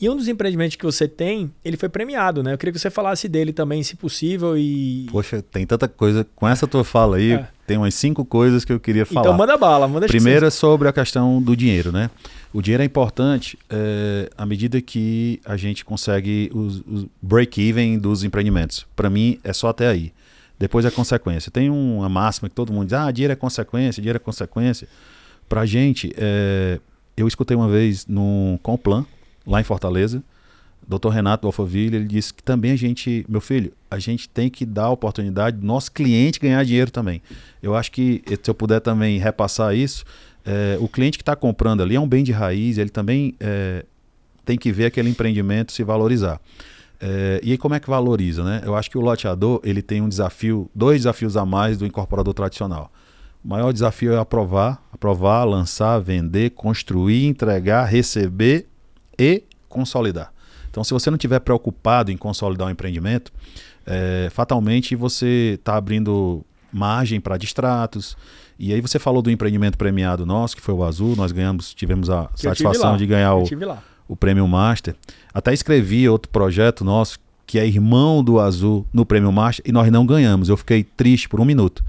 E um dos empreendimentos que você tem, ele foi premiado, né? Eu queria que você falasse dele também, se possível. E. Poxa, tem tanta coisa. Com essa tua fala aí, é. tem umas cinco coisas que eu queria falar. Então manda bala, manda Primeiro é sobre a questão do dinheiro, né? O dinheiro é importante é, à medida que a gente consegue os, os break-even dos empreendimentos. Para mim, é só até aí. Depois é consequência. Tem uma máxima que todo mundo diz: ah, dinheiro é consequência, dinheiro é consequência. Pra gente, é, eu escutei uma vez no Complan, lá em Fortaleza, Dr. Renato Alphaville, ele disse que também a gente, meu filho, a gente tem que dar a oportunidade do nosso cliente ganhar dinheiro também. Eu acho que se eu puder também repassar isso, é, o cliente que está comprando ali é um bem de raiz, ele também é, tem que ver aquele empreendimento se valorizar. É, e aí como é que valoriza, né? Eu acho que o loteador ele tem um desafio, dois desafios a mais do incorporador tradicional. O maior desafio é aprovar, aprovar, lançar, vender, construir, entregar, receber e consolidar. Então, se você não estiver preocupado em consolidar o um empreendimento, é, fatalmente você está abrindo margem para distratos. E aí você falou do empreendimento premiado nosso, que foi o Azul, nós ganhamos, tivemos a que satisfação de ganhar o, o Prêmio Master. Até escrevi outro projeto nosso, que é irmão do Azul no Prêmio Master, e nós não ganhamos. Eu fiquei triste por um minuto.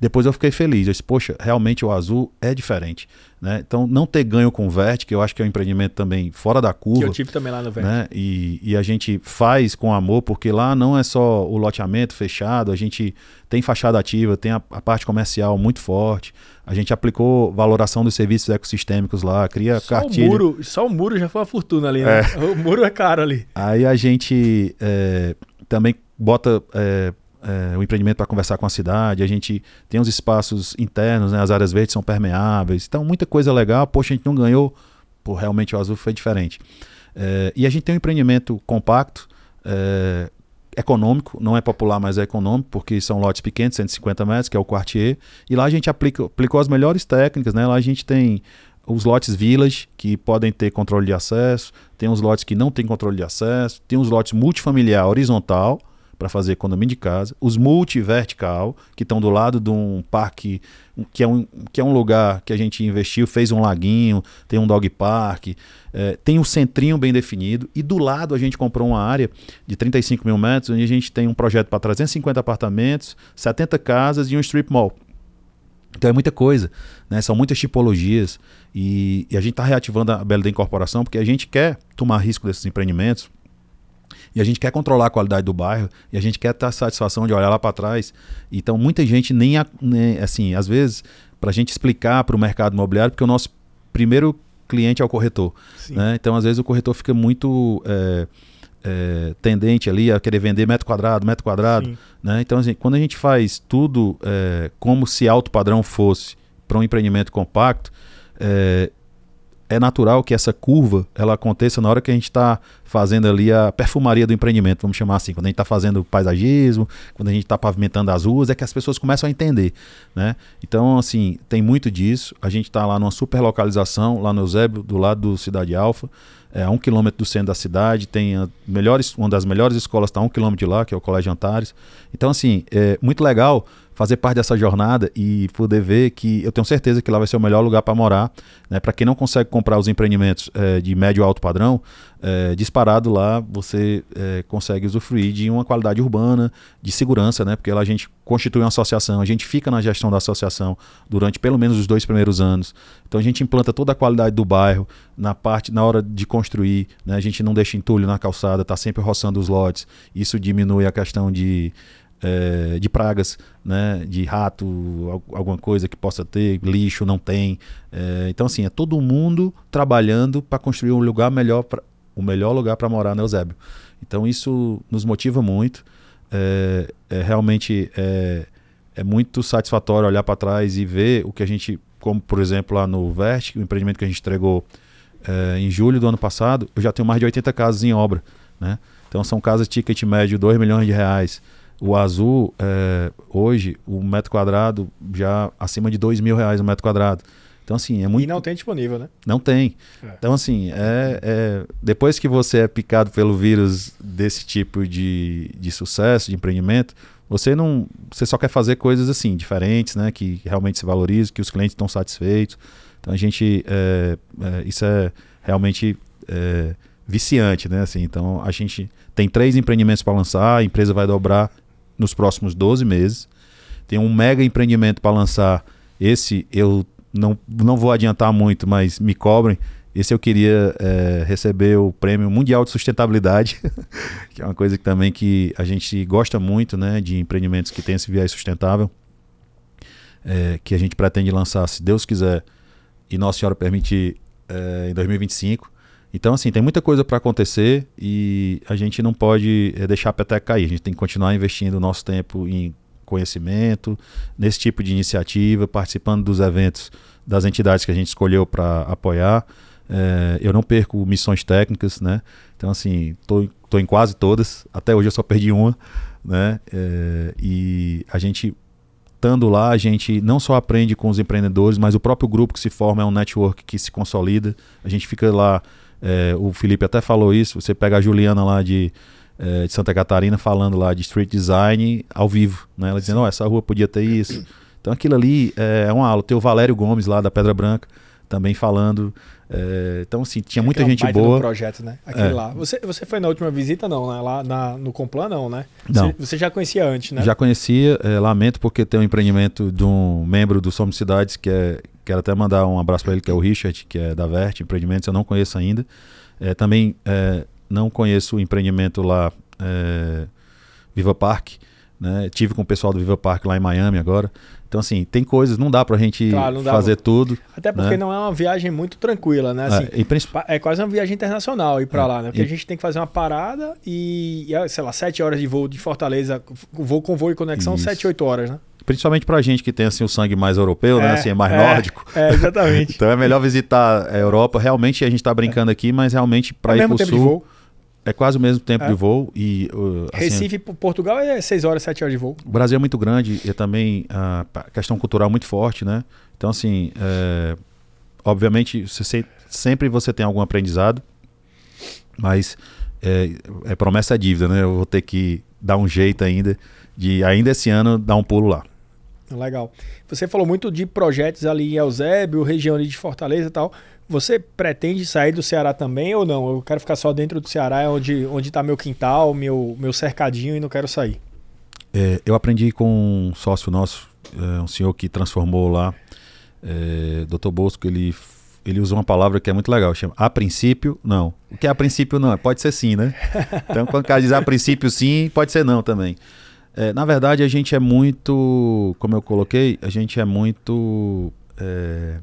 Depois eu fiquei feliz. Eu disse, poxa, realmente o azul é diferente. Né? Então, não ter ganho com o Vert, que eu acho que é um empreendimento também fora da curva. Que eu tive também lá no Vert. Né? E, e, a gente faz com amor, porque lá não é só o loteamento fechado, a gente tem fachada ativa, tem a, a parte comercial muito forte. A gente aplicou valoração dos serviços ecossistêmicos lá, cria só cartilha. O muro, só o muro já foi uma fortuna ali, né? É. O muro é caro ali. Aí a gente é, também bota é, é, o empreendimento para conversar com a cidade, a gente tem os espaços internos, né, as áreas verdes são permeáveis, então muita coisa legal. Poxa, a gente não ganhou, pô, realmente o azul foi diferente. É, e a gente tem um empreendimento compacto, é, econômico, não é popular, mas é econômico, porque são lotes pequenos, 150 metros, que é o Quartier, e lá a gente aplica, aplicou as melhores técnicas, né? Lá a gente tem os lotes village, que podem ter controle de acesso, tem os lotes que não tem controle de acesso, tem os lotes multifamiliar horizontal, para fazer economia de casa, os multivertical, que estão do lado de um parque, que é um, que é um lugar que a gente investiu, fez um laguinho, tem um dog park, é, tem um centrinho bem definido, e do lado a gente comprou uma área de 35 mil metros, onde a gente tem um projeto para 350 apartamentos, 70 casas e um strip mall. Então é muita coisa, né? são muitas tipologias e, e a gente está reativando a BLD Incorporação porque a gente quer tomar risco desses empreendimentos e a gente quer controlar a qualidade do bairro e a gente quer ter a satisfação de olhar lá para trás. Então, muita gente nem, nem assim, às vezes, para a gente explicar para o mercado imobiliário, porque o nosso primeiro cliente é o corretor. Né? Então, às vezes, o corretor fica muito. É, é, tendente ali a querer vender metro quadrado, metro quadrado. Né? Então, assim, quando a gente faz tudo é, como se alto padrão fosse para um empreendimento compacto, é, é natural que essa curva ela aconteça na hora que a gente está fazendo ali a perfumaria do empreendimento, vamos chamar assim, quando a gente está fazendo paisagismo, quando a gente está pavimentando as ruas, é que as pessoas começam a entender, né? Então, assim, tem muito disso. A gente está lá numa super localização, lá no Eusébio, do lado do Cidade Alfa, é, a um quilômetro do centro da cidade, tem a melhores, uma das melhores escolas está a um quilômetro de lá, que é o Colégio Antares. Então, assim, é muito legal fazer parte dessa jornada e poder ver que eu tenho certeza que lá vai ser o melhor lugar para morar. Né? Para quem não consegue comprar os empreendimentos é, de médio alto padrão, é, disparado lá você é, consegue usufruir de uma qualidade urbana, de segurança, né? porque lá a gente constitui uma associação, a gente fica na gestão da associação durante pelo menos os dois primeiros anos. Então a gente implanta toda a qualidade do bairro na parte, na hora de construir, né? a gente não deixa entulho na calçada, está sempre roçando os lotes. Isso diminui a questão de é, de pragas, né, de rato, alguma coisa que possa ter, lixo não tem. É, então assim, é todo mundo trabalhando para construir um lugar melhor, pra, o melhor lugar para morar no Eusébio. Então isso nos motiva muito. É, é realmente é, é, muito satisfatório olhar para trás e ver o que a gente, como por exemplo lá no Vert, o empreendimento que a gente entregou é, em julho do ano passado, eu já tenho mais de 80 casas em obra, né? Então são casas ticket médio 2 milhões de reais. O azul, é, hoje, o metro quadrado já acima de dois mil reais o metro quadrado. Então, assim, é muito. E não tem disponível, né? Não tem. É. Então, assim, é, é, depois que você é picado pelo vírus desse tipo de, de sucesso, de empreendimento, você não. Você só quer fazer coisas assim, diferentes, né? Que realmente se valorizam, que os clientes estão satisfeitos. Então a gente. É, é, isso é realmente é, viciante, né? Assim, então a gente tem três empreendimentos para lançar, a empresa vai dobrar nos próximos 12 meses. Tem um mega empreendimento para lançar. Esse eu não, não vou adiantar muito, mas me cobrem. Esse eu queria é, receber o prêmio Mundial de Sustentabilidade, que é uma coisa que também que a gente gosta muito, né, de empreendimentos que têm esse viés sustentável, é, que a gente pretende lançar, se Deus quiser e Nossa Senhora permitir, é, em 2025. Então, assim, tem muita coisa para acontecer e a gente não pode é, deixar a peteca cair. A gente tem que continuar investindo o nosso tempo em conhecimento, nesse tipo de iniciativa, participando dos eventos das entidades que a gente escolheu para apoiar. É, eu não perco missões técnicas, né? Então, assim, estou em quase todas. Até hoje eu só perdi uma, né? É, e a gente, estando lá, a gente não só aprende com os empreendedores, mas o próprio grupo que se forma é um network que se consolida. A gente fica lá é, o Felipe até falou isso. Você pega a Juliana lá de, é, de Santa Catarina falando lá de street design ao vivo, né? Ela dizendo, oh, essa rua podia ter isso. Então aquilo ali é, é uma aula. Tem o Valério Gomes lá da Pedra Branca, também falando. É, então, assim, tinha muita gente boa. projeto, né? Aquele é. lá. Você, você foi na última visita, não, né? Lá na, no Complan, não, né? Não. Você, você já conhecia antes, né? Já conhecia, é, lamento porque tem um empreendimento de um membro do Somos Cidades, que é. Quero até mandar um abraço para ele, que é o Richard, que é da Vert Empreendimentos, eu não conheço ainda. É, também é, não conheço o empreendimento lá, é, Viva Park. Né? Tive com o pessoal do Viva Park lá em Miami agora. Então, assim, tem coisas, não dá pra gente claro, fazer tudo. Até porque né? não é uma viagem muito tranquila, né? Assim, é, princip... é, quase uma viagem internacional ir pra é, lá, né? Porque e... a gente tem que fazer uma parada e, sei lá, sete horas de voo de Fortaleza, voo com voo e conexão, Isso. sete, oito horas, né? Principalmente pra gente que tem assim, o sangue mais europeu, né? é, né? Assim, é mais é, nórdico. É, exatamente. então é melhor visitar a Europa. Realmente a gente tá brincando aqui, mas realmente para é ir pro sul. De voo. É quase o mesmo tempo é. de voo. E, uh, assim, Recife, Portugal é 6 horas, 7 horas de voo. O Brasil é muito grande e também a questão cultural muito forte, né? Então, assim, é, obviamente, você, sempre você tem algum aprendizado, mas é, é promessa é dívida, né? Eu vou ter que dar um jeito ainda de, ainda esse ano, dar um pulo lá. Legal. Você falou muito de projetos ali em Eusébio, região ali de Fortaleza e tal. Você pretende sair do Ceará também ou não? Eu quero ficar só dentro do Ceará, é onde onde está meu quintal, meu meu cercadinho e não quero sair. É, eu aprendi com um sócio nosso, é, um senhor que transformou lá, é, Dr. Bosco, ele ele usa uma palavra que é muito legal, chama a princípio não. O que é a princípio não? Pode ser sim, né? Então quando o cara diz a princípio sim, pode ser não também. É, na verdade a gente é muito, como eu coloquei, a gente é muito é,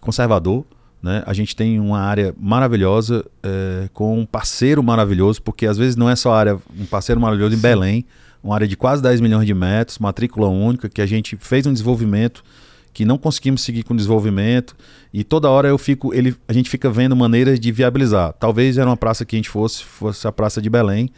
conservador. Né? A gente tem uma área maravilhosa é, com um parceiro maravilhoso, porque às vezes não é só área, um parceiro maravilhoso em Sim. Belém, uma área de quase 10 milhões de metros, matrícula única, que a gente fez um desenvolvimento que não conseguimos seguir com o desenvolvimento e toda hora eu fico, ele, a gente fica vendo maneiras de viabilizar. Talvez era uma praça que a gente fosse, fosse a praça de Belém.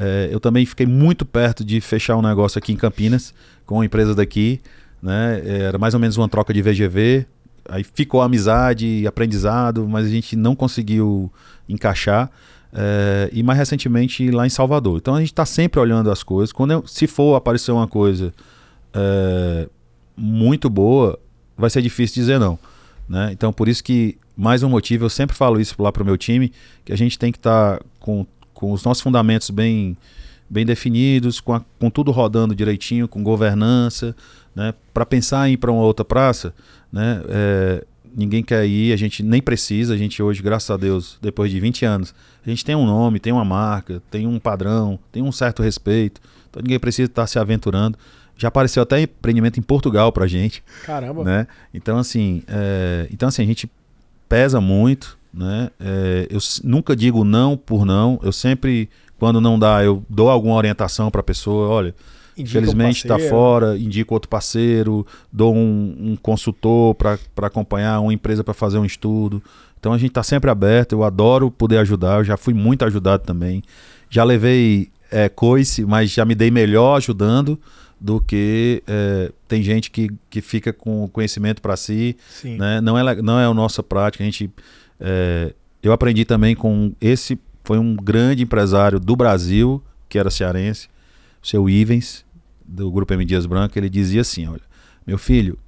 É, eu também fiquei muito perto de fechar um negócio aqui em Campinas com empresas daqui, né? Era mais ou menos uma troca de VGV, aí ficou amizade, aprendizado, mas a gente não conseguiu encaixar. É, e mais recentemente lá em Salvador. Então a gente está sempre olhando as coisas. Quando eu, se for aparecer uma coisa é, muito boa, vai ser difícil dizer não. Né? Então por isso que mais um motivo, eu sempre falo isso lá para o meu time, que a gente tem que estar tá com, com os nossos fundamentos bem, bem definidos, com, a, com tudo rodando direitinho, com governança, né? Para pensar em ir para uma outra praça, né? É, ninguém quer ir, a gente nem precisa, a gente hoje, graças a Deus, depois de 20 anos, a gente tem um nome, tem uma marca, tem um padrão, tem um certo respeito, então ninguém precisa estar se aventurando. Já apareceu até empreendimento em Portugal pra gente. Caramba! Né? Então, assim, é, então, assim, a gente pesa muito, né? É, eu nunca digo não por não, eu sempre, quando não dá, eu dou alguma orientação para a pessoa, olha, Indica Infelizmente está fora, indico outro parceiro, dou um, um consultor para acompanhar, uma empresa para fazer um estudo. Então a gente está sempre aberto, eu adoro poder ajudar, eu já fui muito ajudado também. Já levei é, coice, mas já me dei melhor ajudando do que é, tem gente que, que fica com conhecimento para si. Né? Não, é, não é a nossa prática. A gente, é, eu aprendi também com esse, foi um grande empresário do Brasil, que era cearense, o seu Ivens, do Grupo M Dias Branco, ele dizia assim: olha, meu filho,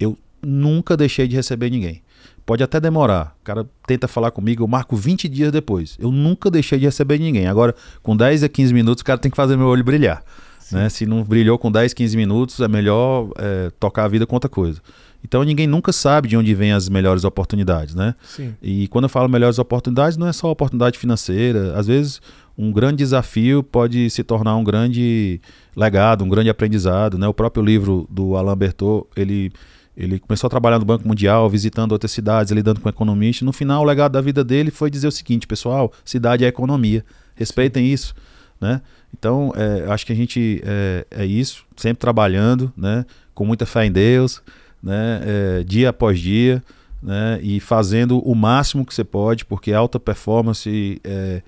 eu nunca deixei de receber ninguém. Pode até demorar. O cara tenta falar comigo, eu marco 20 dias depois. Eu nunca deixei de receber ninguém. Agora, com 10 a 15 minutos, o cara tem que fazer meu olho brilhar. Né? Se não brilhou com 10, 15 minutos, é melhor é, tocar a vida com outra coisa. Então ninguém nunca sabe de onde vêm as melhores oportunidades, né? Sim. E quando eu falo melhores oportunidades, não é só oportunidade financeira. Às vezes um grande desafio pode se tornar um grande legado, um grande aprendizado. Né? O próprio livro do Alain Bertot, ele, ele começou a trabalhar no Banco Mundial, visitando outras cidades, lidando com economistas. No final, o legado da vida dele foi dizer o seguinte, pessoal, cidade é economia, respeitem isso. Né? Então, é, acho que a gente é, é, isso, sempre trabalhando, né? com muita fé em Deus, né? É, dia após dia, né? e fazendo o máximo que você pode, porque alta performance é,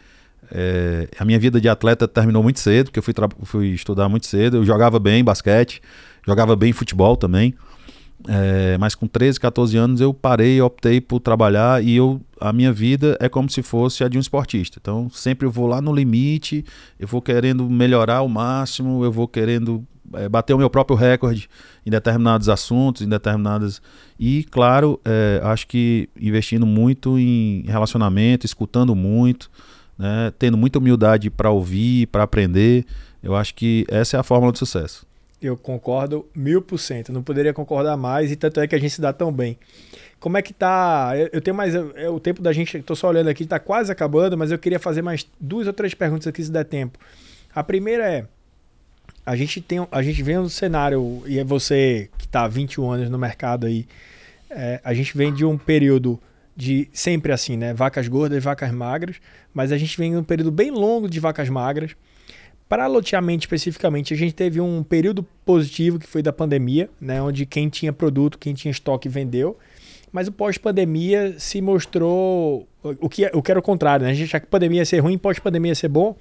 é, a minha vida de atleta terminou muito cedo, porque eu fui, fui estudar muito cedo. Eu jogava bem basquete, jogava bem futebol também. É, mas com 13, 14 anos eu parei, optei por trabalhar e eu, a minha vida é como se fosse a de um esportista. Então sempre eu vou lá no limite, eu vou querendo melhorar ao máximo, eu vou querendo bater o meu próprio recorde em determinados assuntos, em determinadas. E, claro, é, acho que investindo muito em relacionamento, escutando muito, né, tendo muita humildade para ouvir, para aprender, eu acho que essa é a fórmula do sucesso. Eu concordo mil por cento. Não poderia concordar mais, e tanto é que a gente se dá tão bem. Como é que tá? Eu, eu tenho mais. É, o tempo da gente, estou só olhando aqui, está quase acabando, mas eu queria fazer mais duas ou três perguntas aqui se der tempo. A primeira é: a gente tem a gente vem no cenário, e é você que está há 21 anos no mercado aí, é, a gente vem de um período de sempre assim, né? Vacas gordas vacas magras, mas a gente vem de um período bem longo de vacas magras. Para loteamento especificamente, a gente teve um período positivo que foi da pandemia, né, onde quem tinha produto, quem tinha estoque vendeu. Mas o pós-pandemia se mostrou o que, o que era o contrário, né? A gente achava que pandemia ia ser ruim, pós-pandemia ia ser bom.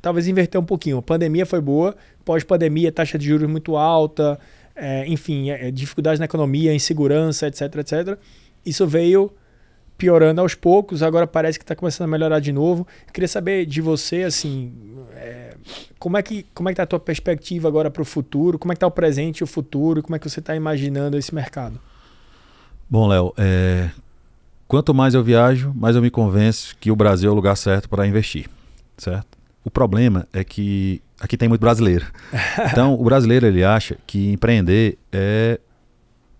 Talvez inverter um pouquinho. A pandemia foi boa, pós-pandemia, taxa de juros muito alta, é, enfim, é, dificuldades na economia, insegurança, etc, etc. Isso veio piorando aos poucos, agora parece que está começando a melhorar de novo. Queria saber de você, assim, é, como é que como é que está a tua perspectiva agora para o futuro? Como é que está o presente e o futuro? Como é que você está imaginando esse mercado? Bom, Léo, é, quanto mais eu viajo, mais eu me convenço que o Brasil é o lugar certo para investir, certo? O problema é que aqui tem muito brasileiro. Então, o brasileiro ele acha que empreender é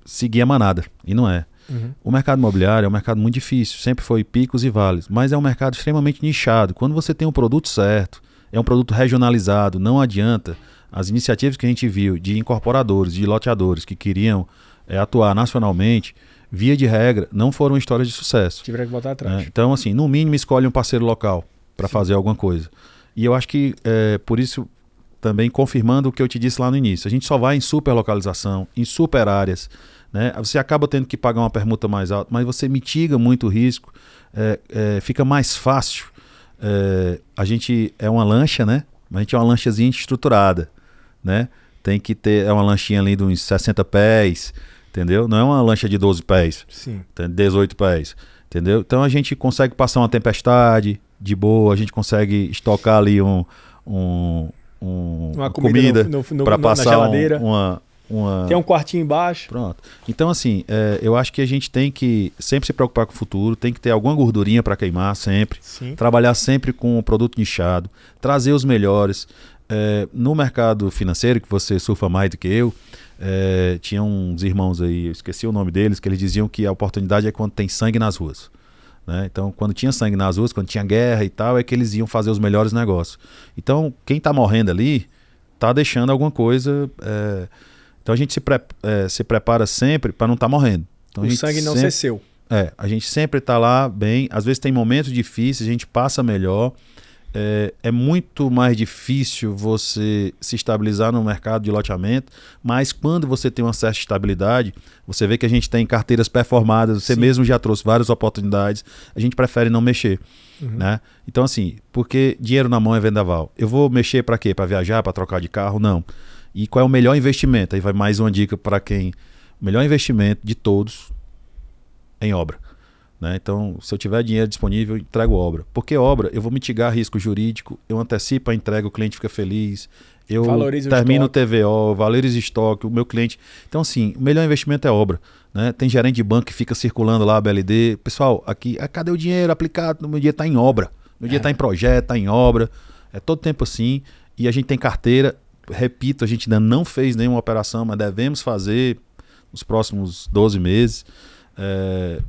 seguir a manada e não é. Uhum. O mercado imobiliário é um mercado muito difícil, sempre foi picos e vales, mas é um mercado extremamente nichado. Quando você tem um produto certo, é um produto regionalizado, não adianta. As iniciativas que a gente viu de incorporadores, de loteadores que queriam é, atuar nacionalmente, via de regra, não foram histórias de sucesso. Tiveram que botar atrás. É, então, assim, no mínimo, escolhe um parceiro local para fazer alguma coisa. E eu acho que, é, por isso, também confirmando o que eu te disse lá no início, a gente só vai em super localização, em super áreas né? Você acaba tendo que pagar uma permuta mais alta, mas você mitiga muito o risco, é, é, fica mais fácil. É, a gente é uma lancha, né? A gente é uma lanchazinha estruturada, né? Tem que ter é uma lanchinha ali de uns 60 pés, entendeu? Não é uma lancha de 12 pés, Sim. 18 pés, entendeu? Então a gente consegue passar uma tempestade de boa, a gente consegue estocar ali um, um, um uma comida, comida para passar um, uma, uma... Tem um quartinho embaixo. Pronto. Então, assim, é, eu acho que a gente tem que sempre se preocupar com o futuro, tem que ter alguma gordurinha para queimar sempre, Sim. trabalhar sempre com o produto nichado, trazer os melhores. É, no mercado financeiro, que você surfa mais do que eu, é, tinha uns irmãos aí, eu esqueci o nome deles, que eles diziam que a oportunidade é quando tem sangue nas ruas. Né? Então, quando tinha sangue nas ruas, quando tinha guerra e tal, é que eles iam fazer os melhores negócios. Então, quem está morrendo ali, está deixando alguma coisa. É, então a gente se, pre é, se prepara sempre para não estar tá morrendo. Então, o sangue não sempre, ser seu. É, a gente sempre está lá bem. Às vezes tem momentos difíceis, a gente passa melhor. É, é, muito mais difícil você se estabilizar no mercado de loteamento, mas quando você tem uma certa estabilidade, você vê que a gente tem carteiras performadas, você Sim. mesmo já trouxe várias oportunidades, a gente prefere não mexer. Uhum. Né? Então, assim, porque dinheiro na mão é vendaval. Eu vou mexer para quê? Para viajar, para trocar de carro? Não. E qual é o melhor investimento? Aí vai mais uma dica para quem. O melhor investimento de todos é em obra. Né? Então, se eu tiver dinheiro disponível, eu entrego obra. Porque obra, eu vou mitigar risco jurídico, eu antecipo a entrega, o cliente fica feliz, eu Valoriza termino o TVO, valorizo estoque, o meu cliente. Então, assim, o melhor investimento é obra. Né? Tem gerente de banco que fica circulando lá a BLD. Pessoal, aqui, ah, cadê o dinheiro aplicado? Meu dia está em obra. Meu dia está é. em projeto, está em obra. É todo tempo assim. E a gente tem carteira repito, a gente ainda não fez nenhuma operação, mas devemos fazer nos próximos 12 meses. É,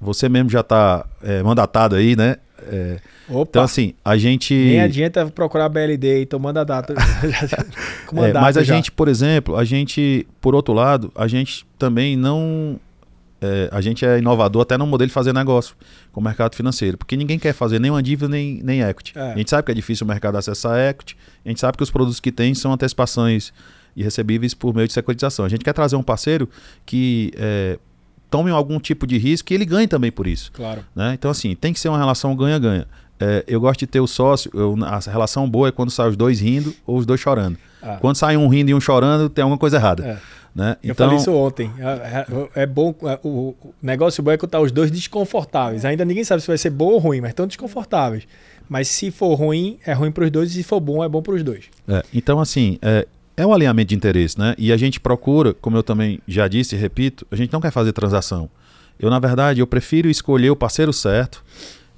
você mesmo já está é, mandatado aí, né? É, então, assim, a gente. Nem adianta procurar a BLD e tomando a data. é, mas a já. gente, por exemplo, a gente, por outro lado, a gente também não é, a gente é inovador até no modelo de fazer negócio com o mercado financeiro, porque ninguém quer fazer nem uma dívida nem, nem equity. É. A gente sabe que é difícil o mercado acessar equity, a gente sabe que os produtos que tem são antecipações irrecebíveis por meio de securitização. A gente quer trazer um parceiro que é, tome algum tipo de risco e ele ganhe também por isso. Claro. Né? Então, assim, tem que ser uma relação ganha-ganha. É, eu gosto de ter o sócio, eu, a relação boa é quando sai os dois rindo ou os dois chorando. Ah. Quando sai um rindo e um chorando, tem alguma coisa errada. É. Né? Eu então... falei isso ontem. É, é, é bom. É, o, negócio bom é que tá os dois desconfortáveis. Ainda ninguém sabe se vai ser bom ou ruim, mas estão desconfortáveis. Mas se for ruim, é ruim para os dois, e se for bom, é bom para os dois. É, então, assim, é, é um alinhamento de interesse, né? E a gente procura, como eu também já disse e repito, a gente não quer fazer transação. Eu, na verdade, eu prefiro escolher o parceiro certo,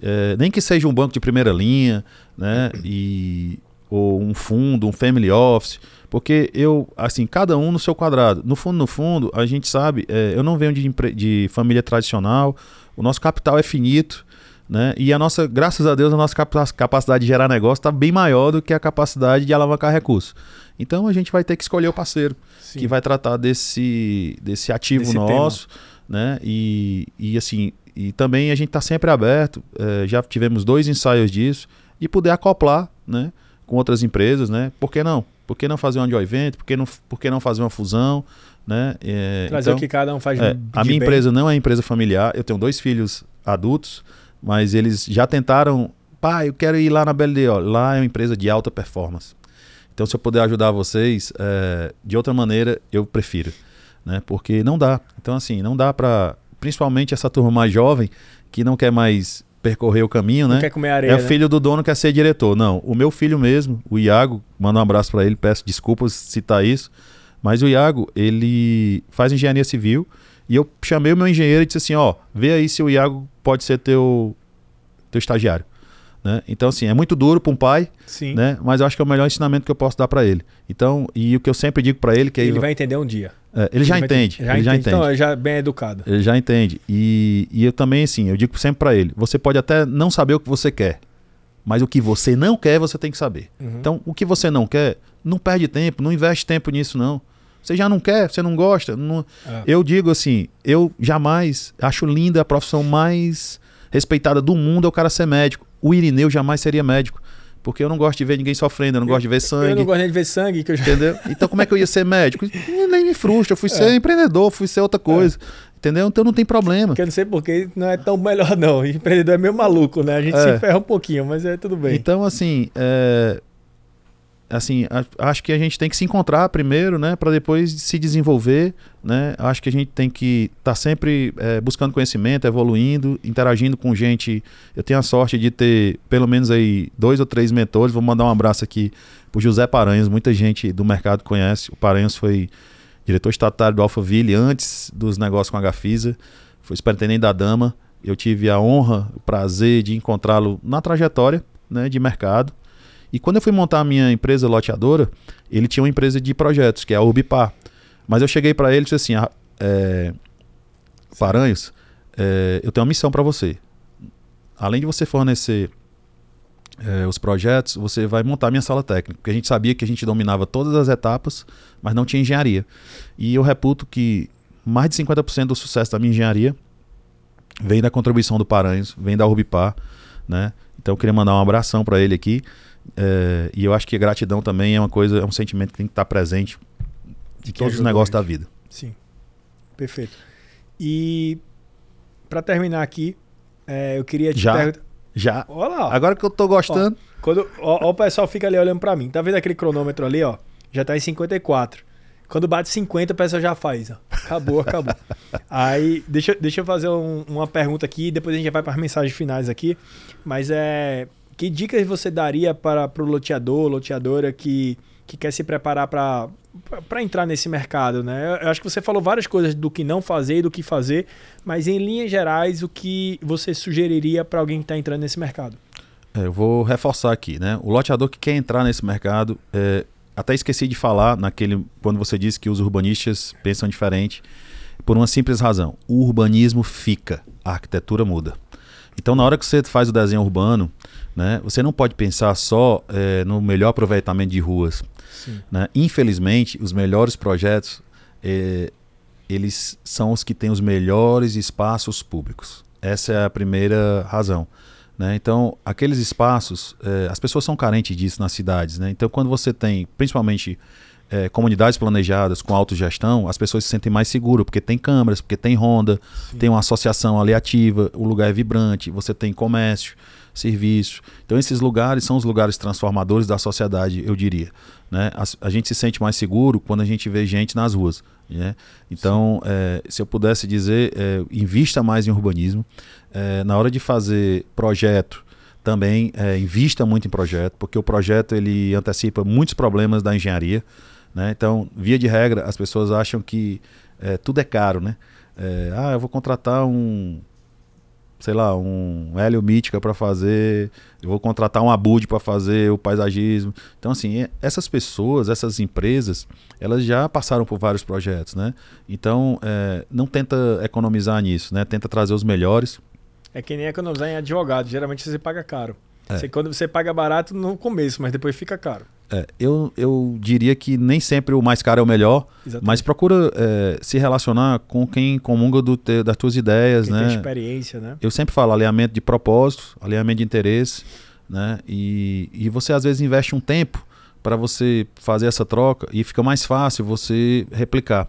é, nem que seja um banco de primeira linha, né? E, ou um fundo, um family office, porque eu, assim, cada um no seu quadrado. No fundo, no fundo, a gente sabe, é, eu não venho de, de família tradicional, o nosso capital é finito, né? E a nossa, graças a Deus, a nossa capacidade de gerar negócio está bem maior do que a capacidade de alavancar recursos. Então a gente vai ter que escolher o parceiro Sim. que vai tratar desse, desse ativo desse nosso, tema. né? E, e assim, e também a gente está sempre aberto. É, já tivemos dois ensaios disso de poder acoplar, né? Com outras empresas, né? Por que não? Por que não fazer um joint event? Por que não, por que não fazer uma fusão? Né? É, Trazer então, o que cada um faz é, A minha bem. empresa não é empresa familiar. Eu tenho dois filhos adultos, mas eles já tentaram. Pai, eu quero ir lá na BLD. Ó. Lá é uma empresa de alta performance. Então, se eu puder ajudar vocês, é, de outra maneira, eu prefiro. Né? Porque não dá. Então, assim, não dá para. Principalmente essa turma mais jovem, que não quer mais percorrer o caminho, não né? Quer comer areia, é né? filho do dono, quer ser diretor. Não, o meu filho mesmo, o Iago, manda um abraço para ele, peço desculpas citar isso, mas o Iago, ele faz engenharia civil e eu chamei o meu engenheiro e disse assim, ó, vê aí se o Iago pode ser teu, teu estagiário. Né? Então, assim, é muito duro para um pai, Sim. né? mas eu acho que é o melhor ensinamento que eu posso dar para ele. Então, e o que eu sempre digo para ele que ele vai entender um dia. É, ele, ele, já entende, já ele já entende. Então, é já bem educado. Ele já entende. E, e eu também, assim, eu digo sempre para ele: você pode até não saber o que você quer, mas o que você não quer, você tem que saber. Uhum. Então, o que você não quer, não perde tempo, não investe tempo nisso, não. Você já não quer, você não gosta. Não... É. Eu digo assim: eu jamais acho linda a profissão mais respeitada do mundo é o cara ser médico o Irineu jamais seria médico. Porque eu não gosto de ver ninguém sofrendo, eu não gosto de ver sangue. Eu não gosto nem de ver sangue. Que eu já... Entendeu? Então como é que eu ia ser médico? Nem me frustra, eu fui é. ser empreendedor, fui ser outra coisa. É. Entendeu? Então não tem problema. Porque eu não sei porque não é tão melhor, não. O empreendedor é meio maluco, né? A gente é. se ferra um pouquinho, mas é tudo bem. Então, assim, assim, acho que a gente tem que se encontrar primeiro, né, para depois se desenvolver, né? Acho que a gente tem que estar tá sempre é, buscando conhecimento, evoluindo, interagindo com gente. Eu tenho a sorte de ter pelo menos aí dois ou três mentores. Vou mandar um abraço aqui pro José Paranhos, muita gente do mercado conhece. O Paranhos foi diretor estatário do Alphaville antes dos negócios com a Gafisa, foi superintendente da Dama. Eu tive a honra, o prazer de encontrá-lo na trajetória, né, de mercado. E quando eu fui montar a minha empresa loteadora, ele tinha uma empresa de projetos, que é a Urbipar. Mas eu cheguei para ele e disse assim: ah, é, Paranhos, é, eu tenho uma missão para você. Além de você fornecer é, os projetos, você vai montar minha sala técnica. Porque a gente sabia que a gente dominava todas as etapas, mas não tinha engenharia. E eu reputo que mais de 50% do sucesso da minha engenharia vem da contribuição do Paranhos, vem da Urbipar. Né? Então eu queria mandar um abração para ele aqui. É, e eu acho que a gratidão também é uma coisa, é um sentimento que tem que estar presente em todos os negócios da vida. Sim. Perfeito. E para terminar aqui, é, eu queria te já, perguntar. Já. Olha lá. Agora que eu tô gostando. Ó, quando, ó, o pessoal fica ali olhando para mim. Tá vendo aquele cronômetro ali, ó? Já tá em 54. Quando bate 50, o pessoal já faz. Ó. Acabou, acabou. Aí, deixa, deixa eu fazer um, uma pergunta aqui, depois a gente vai para as mensagens finais aqui. Mas é. Que dicas você daria para o loteador, loteadora que, que quer se preparar para para entrar nesse mercado, né? Eu acho que você falou várias coisas do que não fazer e do que fazer, mas em linhas gerais, o que você sugeriria para alguém que está entrando nesse mercado? É, eu vou reforçar aqui, né? O loteador que quer entrar nesse mercado, é, até esqueci de falar naquele quando você disse que os urbanistas pensam diferente, por uma simples razão: o urbanismo fica, a arquitetura muda. Então, na hora que você faz o desenho urbano, né, você não pode pensar só é, no melhor aproveitamento de ruas. Né? Infelizmente, os melhores projetos é, eles são os que têm os melhores espaços públicos. Essa é a primeira razão. Né? Então, aqueles espaços, é, as pessoas são carentes disso nas cidades. Né? Então, quando você tem, principalmente é, comunidades planejadas com autogestão, as pessoas se sentem mais seguras, porque tem câmeras, porque tem ronda, Sim. tem uma associação ali ativa, o lugar é vibrante, você tem comércio, serviço. Então, esses lugares são os lugares transformadores da sociedade, eu diria. Né? A, a gente se sente mais seguro quando a gente vê gente nas ruas. Né? Então, é, se eu pudesse dizer, é, invista mais em urbanismo. É, na hora de fazer projeto, também é, invista muito em projeto, porque o projeto ele antecipa muitos problemas da engenharia. Né? Então, via de regra, as pessoas acham que é, tudo é caro, né? É, ah, eu vou contratar um, sei lá, um Hélio Mítica para fazer, eu vou contratar um Abud para fazer o paisagismo. Então, assim, essas pessoas, essas empresas, elas já passaram por vários projetos, né? Então, é, não tenta economizar nisso, né? Tenta trazer os melhores. É que nem economizar em advogado, geralmente você paga caro. É. Você, quando você paga barato no começo, mas depois fica caro. É, eu, eu diria que nem sempre o mais caro é o melhor, Exatamente. mas procura é, se relacionar com quem comunga do te, das tuas ideias, quem né? Tem experiência, né? Eu sempre falo alinhamento de propósitos, alinhamento de interesse, né? E, e você às vezes investe um tempo para você fazer essa troca e fica mais fácil você replicar,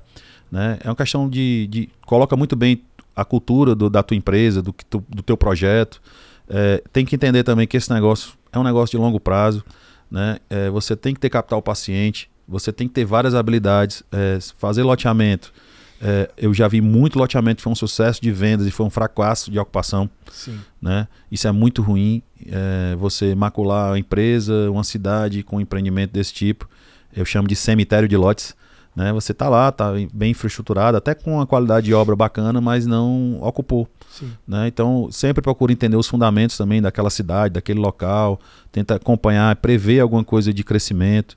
né? É uma questão de, de coloca muito bem a cultura do, da tua empresa, do, tu, do teu projeto, é, tem que entender também que esse negócio é um negócio de longo prazo. Né? É, você tem que ter capital paciente, você tem que ter várias habilidades, é, fazer loteamento. É, eu já vi muito loteamento que foi um sucesso de vendas e foi um fracasso de ocupação. Sim. Né? Isso é muito ruim. É, você macular a empresa, uma cidade com um empreendimento desse tipo. Eu chamo de cemitério de lotes. Né? Você está lá, está bem infraestruturado, até com uma qualidade de obra bacana, mas não ocupou. Né? Então, sempre procura entender os fundamentos também daquela cidade, daquele local, tenta acompanhar, prever alguma coisa de crescimento,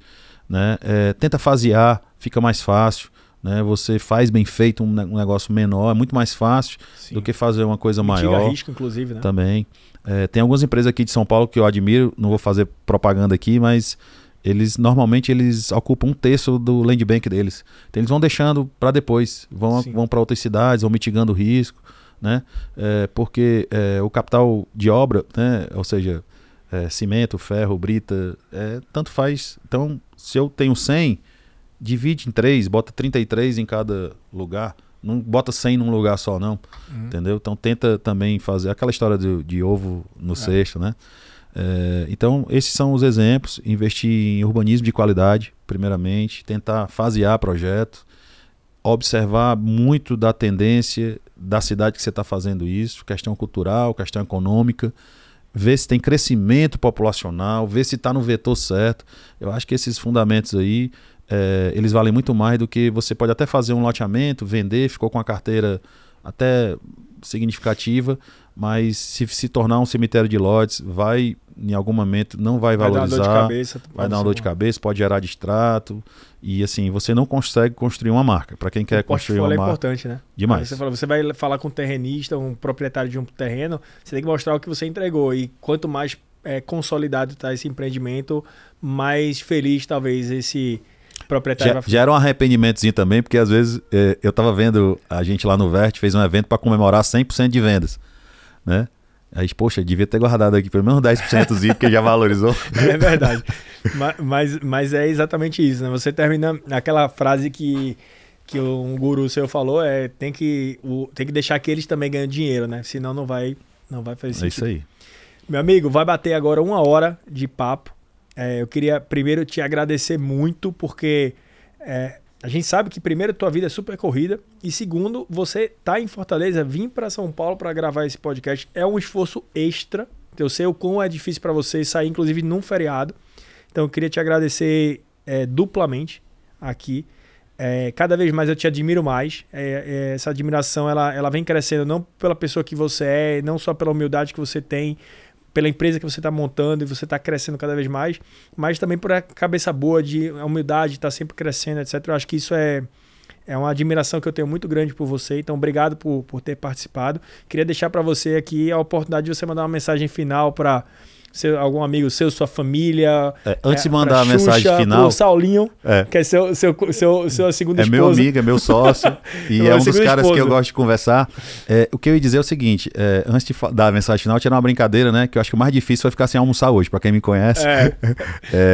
né? É, tenta fasear, fica mais fácil. Né? Você faz bem feito um, negócio menor, é muito mais fácil Sim. do que fazer uma coisa Mitiga maior. risco, inclusive, né? Também. É, tem algumas empresas aqui de São Paulo que eu admiro, não vou fazer propaganda aqui, mas eles normalmente eles ocupam um terço do land bank deles. Então eles vão deixando para depois, vão, vão para outras cidades, vão mitigando o risco, né? É, porque é, o capital de obra, né? Ou seja, é, cimento, ferro, brita, é, tanto faz. Então, se eu tenho 100, divide em três, bota 33 em cada lugar. Não bota 100 num lugar só, não. Uhum. Entendeu? Então, tenta também fazer aquela história de, de ovo no é. cesto, né? É, então, esses são os exemplos. Investir em urbanismo de qualidade, primeiramente. Tentar fasear projeto. Observar muito da tendência da cidade que você está fazendo isso. Questão cultural, questão econômica. Ver se tem crescimento populacional. Ver se está no vetor certo. Eu acho que esses fundamentos aí, é, eles valem muito mais do que você pode até fazer um loteamento, vender, ficou com a carteira até significativa, mas se se tornar um cemitério de lotes, vai em algum momento não vai valorizar, vai dar uma dor de cabeça, vai dar uma dor de cabeça, pode gerar distrato e assim você não consegue construir uma marca. Para quem quer construir uma é marca, é importante, né? Demais. Você, fala, você vai falar com um terrenista, um proprietário de um terreno, você tem que mostrar o que você entregou e quanto mais é, consolidado está esse empreendimento, mais feliz talvez esse proprietário já, vai Gera um arrependimentozinho também, porque às vezes é, eu estava vendo a gente lá no Vert fez um evento para comemorar 100% de vendas, né? Aí, poxa, devia ter guardado aqui pelo menos 10% porque já valorizou. É verdade. mas, mas, mas, é exatamente isso, né? Você termina aquela frase que, que um guru seu falou, é tem que, o, tem que deixar que eles também ganhem dinheiro, né? Senão não vai, não vai fazer sentido. É isso aí. Meu amigo, vai bater agora uma hora de papo. É, eu queria primeiro te agradecer muito, porque é, a gente sabe que, primeiro, tua vida é super corrida. E segundo, você tá em Fortaleza, vir para São Paulo para gravar esse podcast é um esforço extra. Eu sei o quão é difícil para você sair, inclusive, num feriado. Então, eu queria te agradecer é, duplamente aqui. É, cada vez mais eu te admiro mais. É, é, essa admiração ela, ela vem crescendo não pela pessoa que você é, não só pela humildade que você tem, pela empresa que você está montando e você está crescendo cada vez mais, mas também por a cabeça boa de a humildade, estar tá sempre crescendo, etc. Eu acho que isso é, é uma admiração que eu tenho muito grande por você. Então, obrigado por, por ter participado. Queria deixar para você aqui a oportunidade de você mandar uma mensagem final para seu, algum amigo seu, sua família. É, antes é, de mandar a mensagem final. O Saulinho, é. que é seu, seu, seu, seu segunda é esposa. É meu amigo, é meu sócio. e é um dos caras esposa. que eu gosto de conversar. É, o que eu ia dizer é o seguinte: é, antes de dar a mensagem final, tinha uma brincadeira, né? Que eu acho que o mais difícil foi ficar sem almoçar hoje, para quem me conhece. É.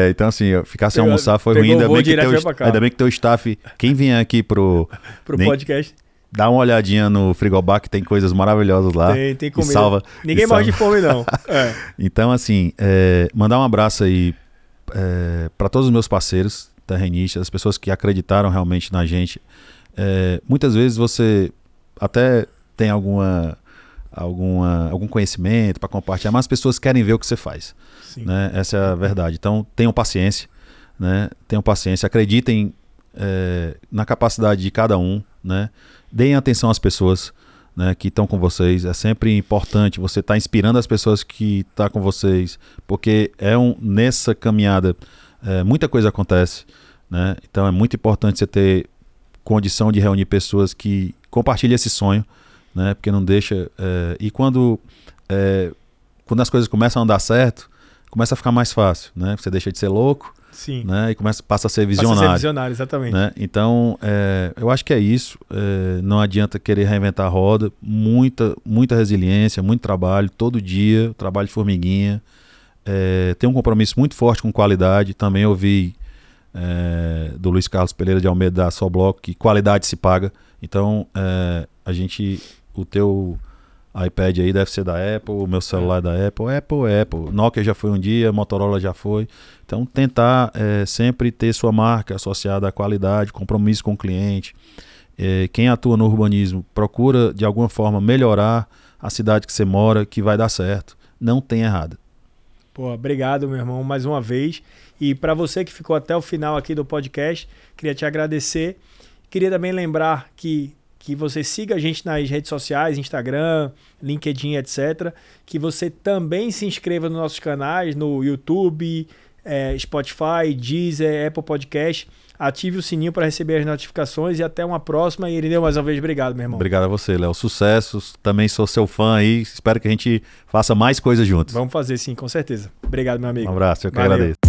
então, assim, ficar sem almoçar foi ruim. Ainda bem, que teu, ainda bem que teu staff, quem vier aqui pro. pro nem, podcast Dá uma olhadinha no frigobar que tem coisas maravilhosas lá. Tem, tem comida. Salva, Ninguém morre de fome, não. É. Então, assim, é, mandar um abraço aí é, para todos os meus parceiros terrenistas, as pessoas que acreditaram realmente na gente. É, muitas vezes você até tem alguma, alguma, algum conhecimento para compartilhar, mas as pessoas querem ver o que você faz. Né? Essa é a verdade. Então, tenham paciência. Né? Tenham paciência, acreditem é, na capacidade de cada um, né? Deem atenção às pessoas né, que estão com vocês. É sempre importante você estar tá inspirando as pessoas que estão tá com vocês, porque é um, nessa caminhada é, muita coisa acontece. Né? Então é muito importante você ter condição de reunir pessoas que compartilhem esse sonho, né? porque não deixa. É, e quando, é, quando as coisas começam a andar certo, começa a ficar mais fácil. Né? Você deixa de ser louco Sim. Né? E começa, passa a ser visionário. Passa a ser visionário, exatamente. Né? Então, é, eu acho que é isso. É, não adianta querer reinventar a roda. Muita, muita resiliência, muito trabalho, todo dia, trabalho de formiguinha. É, tem um compromisso muito forte com qualidade. Também ouvi é, do Luiz Carlos Pereira de Almeida da Sobloco que qualidade se paga. Então, é, a gente, o teu iPad aí deve ser da Apple, o meu celular é da Apple. Apple é Apple. Nokia já foi um dia, Motorola já foi. Então, tentar é, sempre ter sua marca associada à qualidade, compromisso com o cliente. É, quem atua no urbanismo procura, de alguma forma, melhorar a cidade que você mora, que vai dar certo. Não tem errado. Pô, obrigado, meu irmão, mais uma vez. E para você que ficou até o final aqui do podcast, queria te agradecer. Queria também lembrar que que você siga a gente nas redes sociais, Instagram, LinkedIn, etc. Que você também se inscreva nos nossos canais, no YouTube, é, Spotify, Deezer, Apple Podcast. Ative o sininho para receber as notificações e até uma próxima. E Irineu, mais uma vez, obrigado, meu irmão. Obrigado a você, Léo. Sucessos. Também sou seu fã aí. Espero que a gente faça mais coisas juntos. Vamos fazer sim, com certeza. Obrigado, meu amigo. Um abraço, eu que Valeu. agradeço.